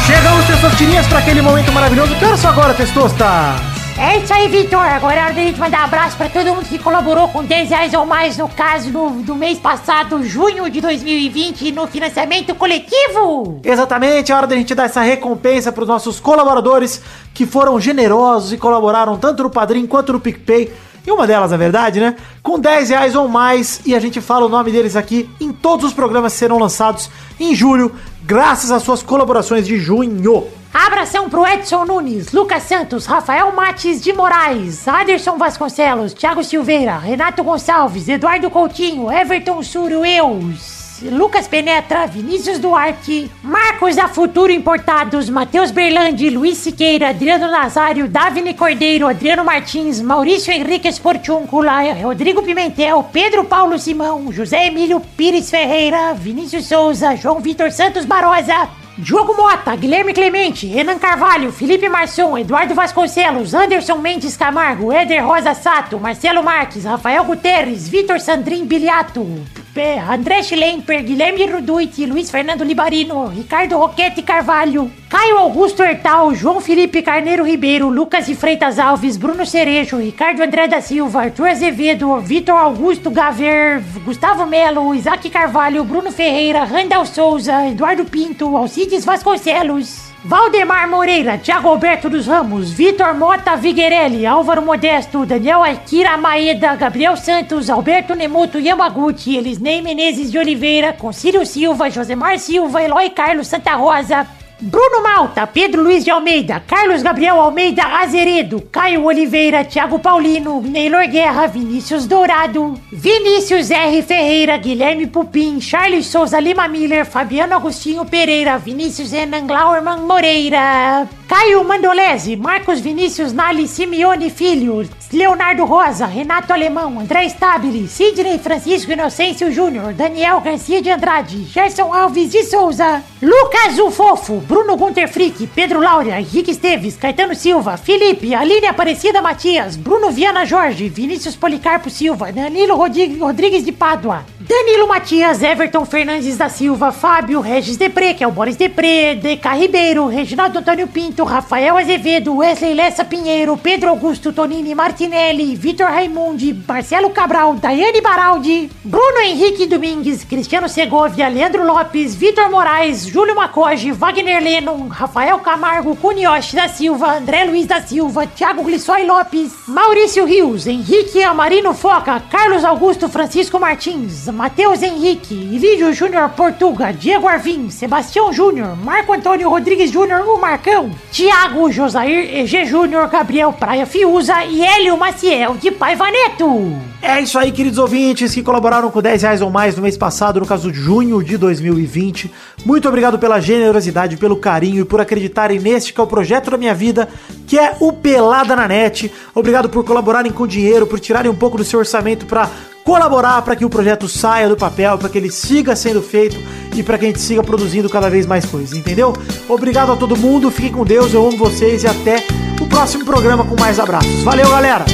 Chegamos, Testosterinhas, para aquele momento maravilhoso. Que horas são agora, Testosta? É isso aí, Vitor. Agora é hora da gente mandar um abraço pra todo mundo que colaborou com 10 reais ou mais, no caso do, do mês passado, junho de 2020, no financiamento coletivo. Exatamente, é hora da gente dar essa recompensa para os nossos colaboradores que foram generosos e colaboraram tanto no Padrim quanto no PicPay. E uma delas, na verdade, né? Com 10 reais ou mais. E a gente fala o nome deles aqui em todos os programas que serão lançados em julho, graças às suas colaborações de junho. Abração pro Edson Nunes, Lucas Santos, Rafael Mates de Moraes, Aderson Vasconcelos, Thiago Silveira, Renato Gonçalves, Eduardo Coutinho, Everton Surueus, Lucas Penetra, Vinícius Duarte, Marcos da Futuro Importados, Matheus Berlandi, Luiz Siqueira, Adriano Nazário, Davine Cordeiro, Adriano Martins, Maurício Henrique Esportiúncula, Rodrigo Pimentel, Pedro Paulo Simão, José Emílio Pires Ferreira, Vinícius Souza, João Vitor Santos Barosa, Diogo Mota, Guilherme Clemente, Renan Carvalho, Felipe Marçom, Eduardo Vasconcelos, Anderson Mendes Camargo, Éder Rosa Sato, Marcelo Marques, Rafael Guterres, Vitor Sandrin Biliato, André Schlemper, Guilherme Ruduit, Luiz Fernando Libarino, Ricardo Roquete Carvalho, Caio Augusto Hertal, João Felipe Carneiro Ribeiro, Lucas de Freitas Alves, Bruno Cerejo, Ricardo André da Silva, Arthur Azevedo, Vitor Augusto Gaver, Gustavo Melo, Isaac Carvalho, Bruno Ferreira, Randall Souza, Eduardo Pinto, Alcides Vasconcelos. Valdemar Moreira, Thiago Alberto dos Ramos, Vitor Mota Viguerelli, Álvaro Modesto, Daniel Akira Maeda, Gabriel Santos, Alberto Nemoto Yamaguchi, Elisnei Menezes de Oliveira, Concílio Silva, Josemar Silva, Eloy Carlos Santa Rosa, Bruno Malta, Pedro Luiz de Almeida, Carlos Gabriel Almeida Azeredo, Caio Oliveira, Thiago Paulino, Neylor Guerra, Vinícius Dourado, Vinícius R. Ferreira, Guilherme Pupim, Charles Souza Lima Miller, Fabiano Agostinho Pereira, Vinícius Renan Glauerman Moreira, Caio Mandolese, Marcos Vinícius Nali Simeone Filho, Leonardo Rosa, Renato Alemão, André Stabile, Sidney Francisco Inocêncio Júnior, Daniel Garcia de Andrade, Gerson Alves de Souza, Lucas o Fofo, Bruno Gunter Frick, Pedro Laura, Henrique Esteves, Caetano Silva, Felipe, Aline Aparecida Matias, Bruno Viana Jorge, Vinícius Policarpo Silva, Danilo Rodrigues, de Pádua, Danilo Matias, Everton Fernandes da Silva, Fábio Regis Depré, que é o Boris Depré, DK Ribeiro, Reginaldo Antônio Pinto, Rafael Azevedo, Wesley Lessa Pinheiro, Pedro Augusto Tonini Martinelli, Vitor Raimundi, Marcelo Cabral, Daiane Baraldi, Bruno Henrique Domingues, Cristiano Segovia, Leandro Lopes, Vitor Moraes, Júlio Macoge, Wagner Lennon, Rafael Camargo, Cunioche da Silva, André Luiz da Silva, Thiago Glissói Lopes, Maurício Rios, Henrique Amarino Foca, Carlos Augusto Francisco Martins, Matheus Henrique, Ilídio Júnior Portuga, Diego Arvim, Sebastião Júnior, Marco Antônio Rodrigues Júnior, o Marcão, Tiago Josair EG Júnior, Gabriel Praia Fiuza e Hélio Maciel de Paiva Neto. É isso aí, queridos ouvintes que colaboraram com 10 reais ou mais no mês passado, no caso de junho de 2020. Muito obrigado pela generosidade, pelo carinho e por acreditarem neste que é o projeto da minha vida, que é o Pelada na Net. Obrigado por colaborarem com dinheiro, por tirarem um pouco do seu orçamento para colaborar para que o projeto saia do papel, para que ele siga sendo feito e para que a gente siga produzindo cada vez mais coisas, entendeu? Obrigado a todo mundo, fiquem com Deus, eu amo vocês e até o próximo programa com mais abraços. Valeu, galera!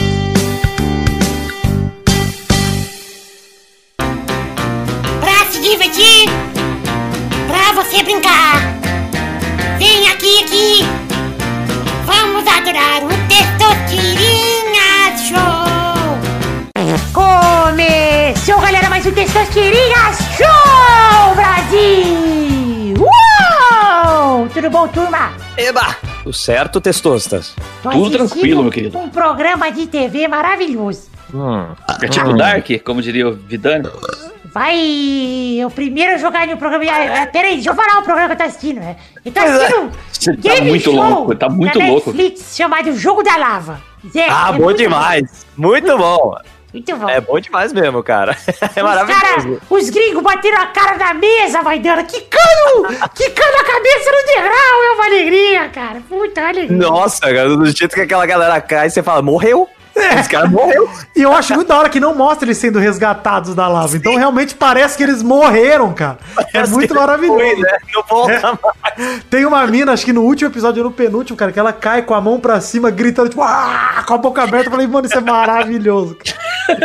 Pra se divertir, pra você brincar. Vem aqui, aqui. Vamos adorar o Testosterinha Show. Começou, galera, mais um Testosterinha Show, Brasil! Uh! tudo bom, turma? Eba! O certo, Testostas. Tô Tudo tranquilo, meu querido. Um programa de TV maravilhoso. Hum. É tipo Dark, como diria o Vidani. Vai o primeiro jogar no programa. É, é, peraí, deixa eu falar o programa que eu tô assistindo. É. Eu tô é. assistindo. Você tá game muito show louco, tá muito louco. Netflix chamado Jogo da Lava. Zé, Ah, é bom muito demais. Muito bom. Muito bom. É bom demais mesmo, cara. É Os, maravilhoso. cara, os gringos bateram a cara na mesa, vai dando. Que cano! que cano a cabeça no degrau! É uma alegria, cara. Puta alegria. Nossa, cara, do jeito que aquela galera cai, você fala, morreu. É. Esse cara morreu. E eu acho muito da hora que não mostra eles sendo resgatados da lava. Então realmente parece que eles morreram, cara. É muito maravilhoso. Foi, né? Não volta mais. Tem uma mina, acho que no último episódio, no penúltimo, cara, que ela cai com a mão pra cima, gritando, tipo, ah, com a boca aberta. Eu falei, mano, isso é maravilhoso. cara.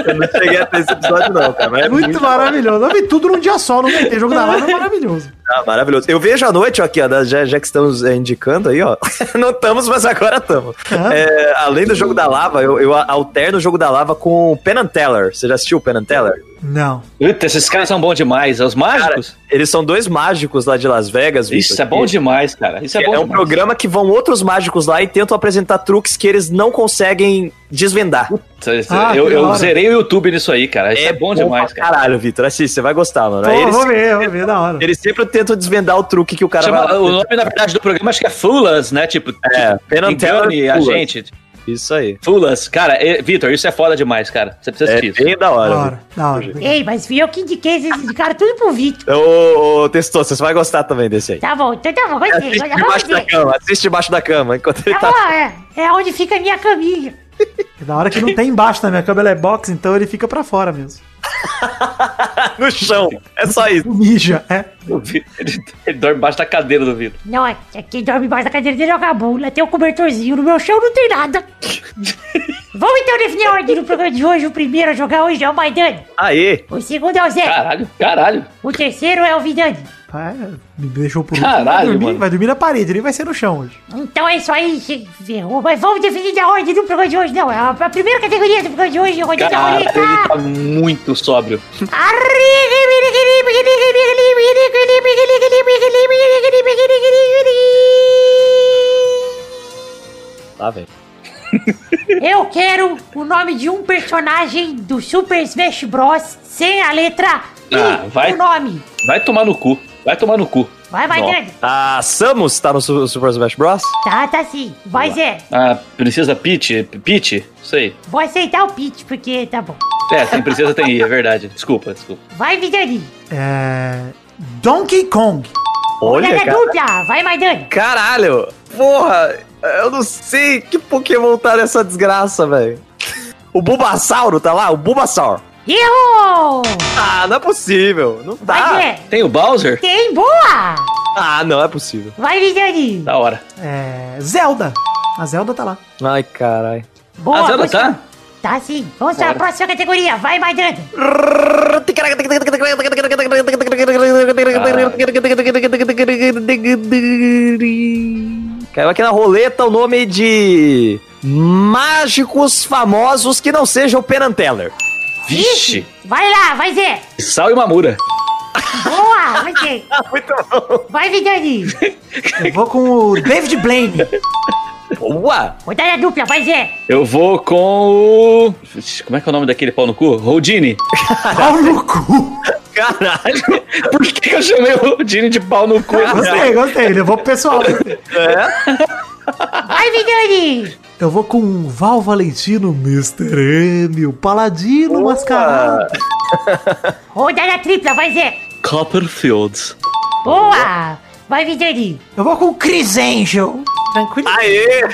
Eu não cheguei até esse episódio, não, cara. Mas É muito maravilhoso. Eu vi tudo num dia só, não. Tem jogo da lava, é maravilhoso. Ah, maravilhoso. Eu vejo à noite, ó, aqui, ó, já, já que estamos é, indicando aí, ó. Não estamos, mas agora estamos. É, além do jogo da lava, eu, eu alterno o jogo da lava com Penn Teller. Você já assistiu o Penn Teller? Não. Puta, esses caras são bons demais. Os Cara, mágicos? eles são dois mágicos lá de Las Vegas. Vitor, Isso é bom que- demais, cara. Isso é bom É um demais. programa que vão outros mágicos lá e tentam apresentar truques que eles não conseguem desvendar. Ah, eu eu zerei o YouTube nisso aí, cara. Isso é, bom demais, pra cara. Caralho, Vitor. Assiste, você vai gostar, mano. Pô, eles, vou ver, vou ver, da hora. eles sempre tentam desvendar o truque que o cara Chama- vai. o nome, na verdade, do programa acho que é Fulas, né? Tipo, É, tipo, engane a gente. Isso aí. Fulas. Cara, é- Vitor, isso é foda demais, cara. Você precisa É assistir isso. bem da hora. Da hora, da hora. Ei, mas fui eu que indiquei esses caras tudo pro Vitor. Ô, ô, Testou, você vai gostar também desse aí. Tá bom, então tá bom, gostei. Assiste debaixo da cama, assiste debaixo da cama, enquanto ele Tá tá bom, é, é onde fica a minha caminha. É da hora que não tem embaixo na minha cama, ela é box, então ele fica pra fora mesmo. no chão. É só isso. Mija, é. Ele, ele dorme embaixo da cadeira do Vitor. Não, é é quem dorme embaixo da cadeira dele é o Gabu. Lá tem um cobertorzinho. No meu chão não tem nada. Vamos então definir a ordem do programa de hoje. O primeiro a jogar hoje é o Maidani. Aê! O segundo é o Zé. Caralho, caralho. O terceiro é o Vidani. Me deixou por. Caralho, vai dormir, mano. vai dormir na parede, nem vai ser no chão hoje. Então é isso aí. Mas vamos definir a ordem do programa de hoje. Não, é a, a primeira categoria do programa de hoje. Rodrigo da Cara, Roleta. ele tá muito sóbrio. Tá, velho. Eu quero o nome de um personagem do Super Smash Bros. sem a letra I Ah, vai. no nome. Vai tomar no cu. Vai tomar no cu. Vai, vai, Dani. A Samus tá no Su- Super Smash Bros? Tá, tá sim. Vai, Zé. A princesa Peach, Peach, sei. Vou aceitar o pitch, porque tá bom. É, tem princesa tem I, é verdade. Desculpa, desculpa. Vai, Vidani. É. Donkey Kong. Olha, Olha, cara. dupla. Vai, Maidani. Caralho! Porra! Eu não sei que Pokémon tá nessa desgraça, velho. O Bulbasauro tá lá? O Bulbasaur. Errou! Ah, não é possível. Não Vai, dá. Zé. Tem o Bowser? Tem, boa! Ah, não é possível. Vai, Vidani. Da hora. É. Zelda. A Zelda tá lá. Ai, caralho. Boa, a Zelda tá? Tá sim. Vamos para a próxima categoria. Vai, Maidani. Caiu aqui na roleta o nome de mágicos famosos que não sejam o Penn and Teller. Vixe! Vai lá, vai, Zé. Sal e Mamura. Boa, vai, Zé. Muito bom. Vai, Vidani. Eu vou com o David Blaine. Boa! Rodada dupla, vai, Zé. Eu vou com o. Como é que é o nome daquele pau no cu? Rodini. Pau no cu. Caralho! Por que, que eu chamei o Rodini de pau no cu? Gostei, gostei. Levou pro pessoal. Vai, Vidani. Eu vou com o Val Valentino, Mr. M, o Paladino mascarado. Rodada tripla, vai, Zé. Copperfields. Boa. Vai, Vidani. Eu vou com o Chris Angel. Tranquilo. Aê!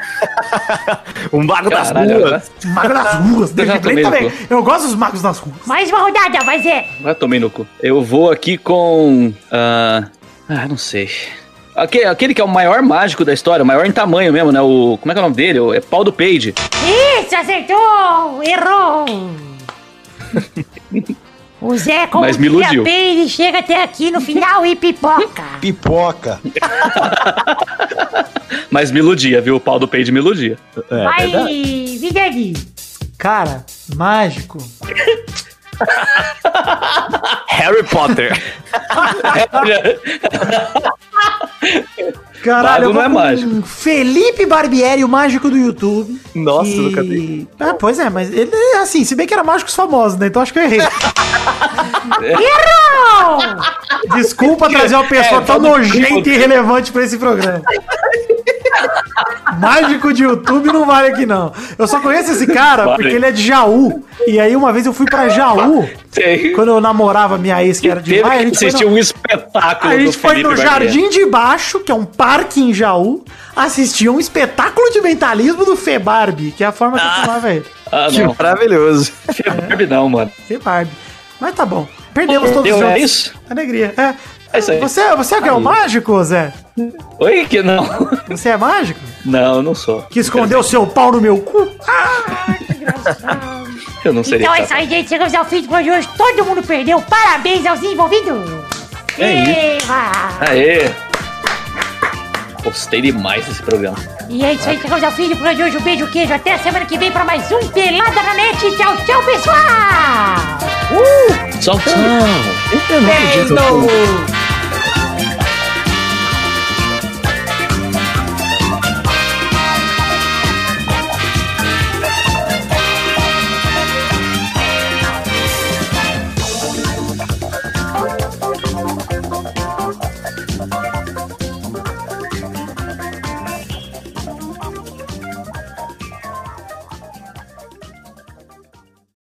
um mago das ruas. Mago das ruas. já Blaine tomei também. Eu gosto dos magos das ruas. Mais uma rodada, vai, Zé. Vai tomei no cu. Eu vou aqui com. ah, ah, não sei. Aquele, aquele que é o maior mágico da história, o maior em tamanho mesmo, né? O, como é que é o nome dele? O- É Paul do Page. Isso, acertou. Errou. O Zé, como Mas me iludiu. peixe, chega até aqui no final e pipoca. Pipoca. Mas me iludia, viu? O Paul do Page me iludia. vai, Vidani. Cara, mágico. Harry Potter. Caralho, não é mágico. Felipe Barbieri, o mágico do YouTube. Nossa, que... nunca vi. Ah, pois é, mas ele é assim, se bem que era mágicos famosos, né? Então acho que eu errei. Errou! Desculpa trazer uma pessoa É, tão nojenta e irrelevante pra esse programa. Mágico de YouTube não vale aqui, não. Eu só conheço esse cara Vale. porque ele é de Jaú. E aí, uma vez eu fui pra Jaú, Sei. quando eu namorava minha ex, que era de lá, a gente foi assistir no, um espetáculo a do gente foi Felipe no. Jardim de Baixo, que é um parque em Jaú, assistir um espetáculo de mentalismo do Febarbi, que é a forma que eu chamava ele. Ah, Que não. maravilhoso. Febarbi não, mano. Febarbi. Mas tá bom. Perdemos todos Deu, os é jogos. isso? Alegria. É. É isso aí. Você, você é que é o mágico, Zé? Oi, que não. Você é mágico? Não, eu não sou. Que escondeu seu pau no meu cu? Eu não seria Então é isso aí, gente. Chegamos ao fim do programa de hoje. Todo mundo perdeu. Parabéns aos envolvidos. É Eva! Aê! Gostei demais desse programa. E é isso aí, chegamos ao fim do programa de hoje. Um beijo, queijo. Até a semana que vem para mais um Pelada na Net. Tchau, tchau, pessoal! Tchau, tchau. Eu não acredito. Beijo!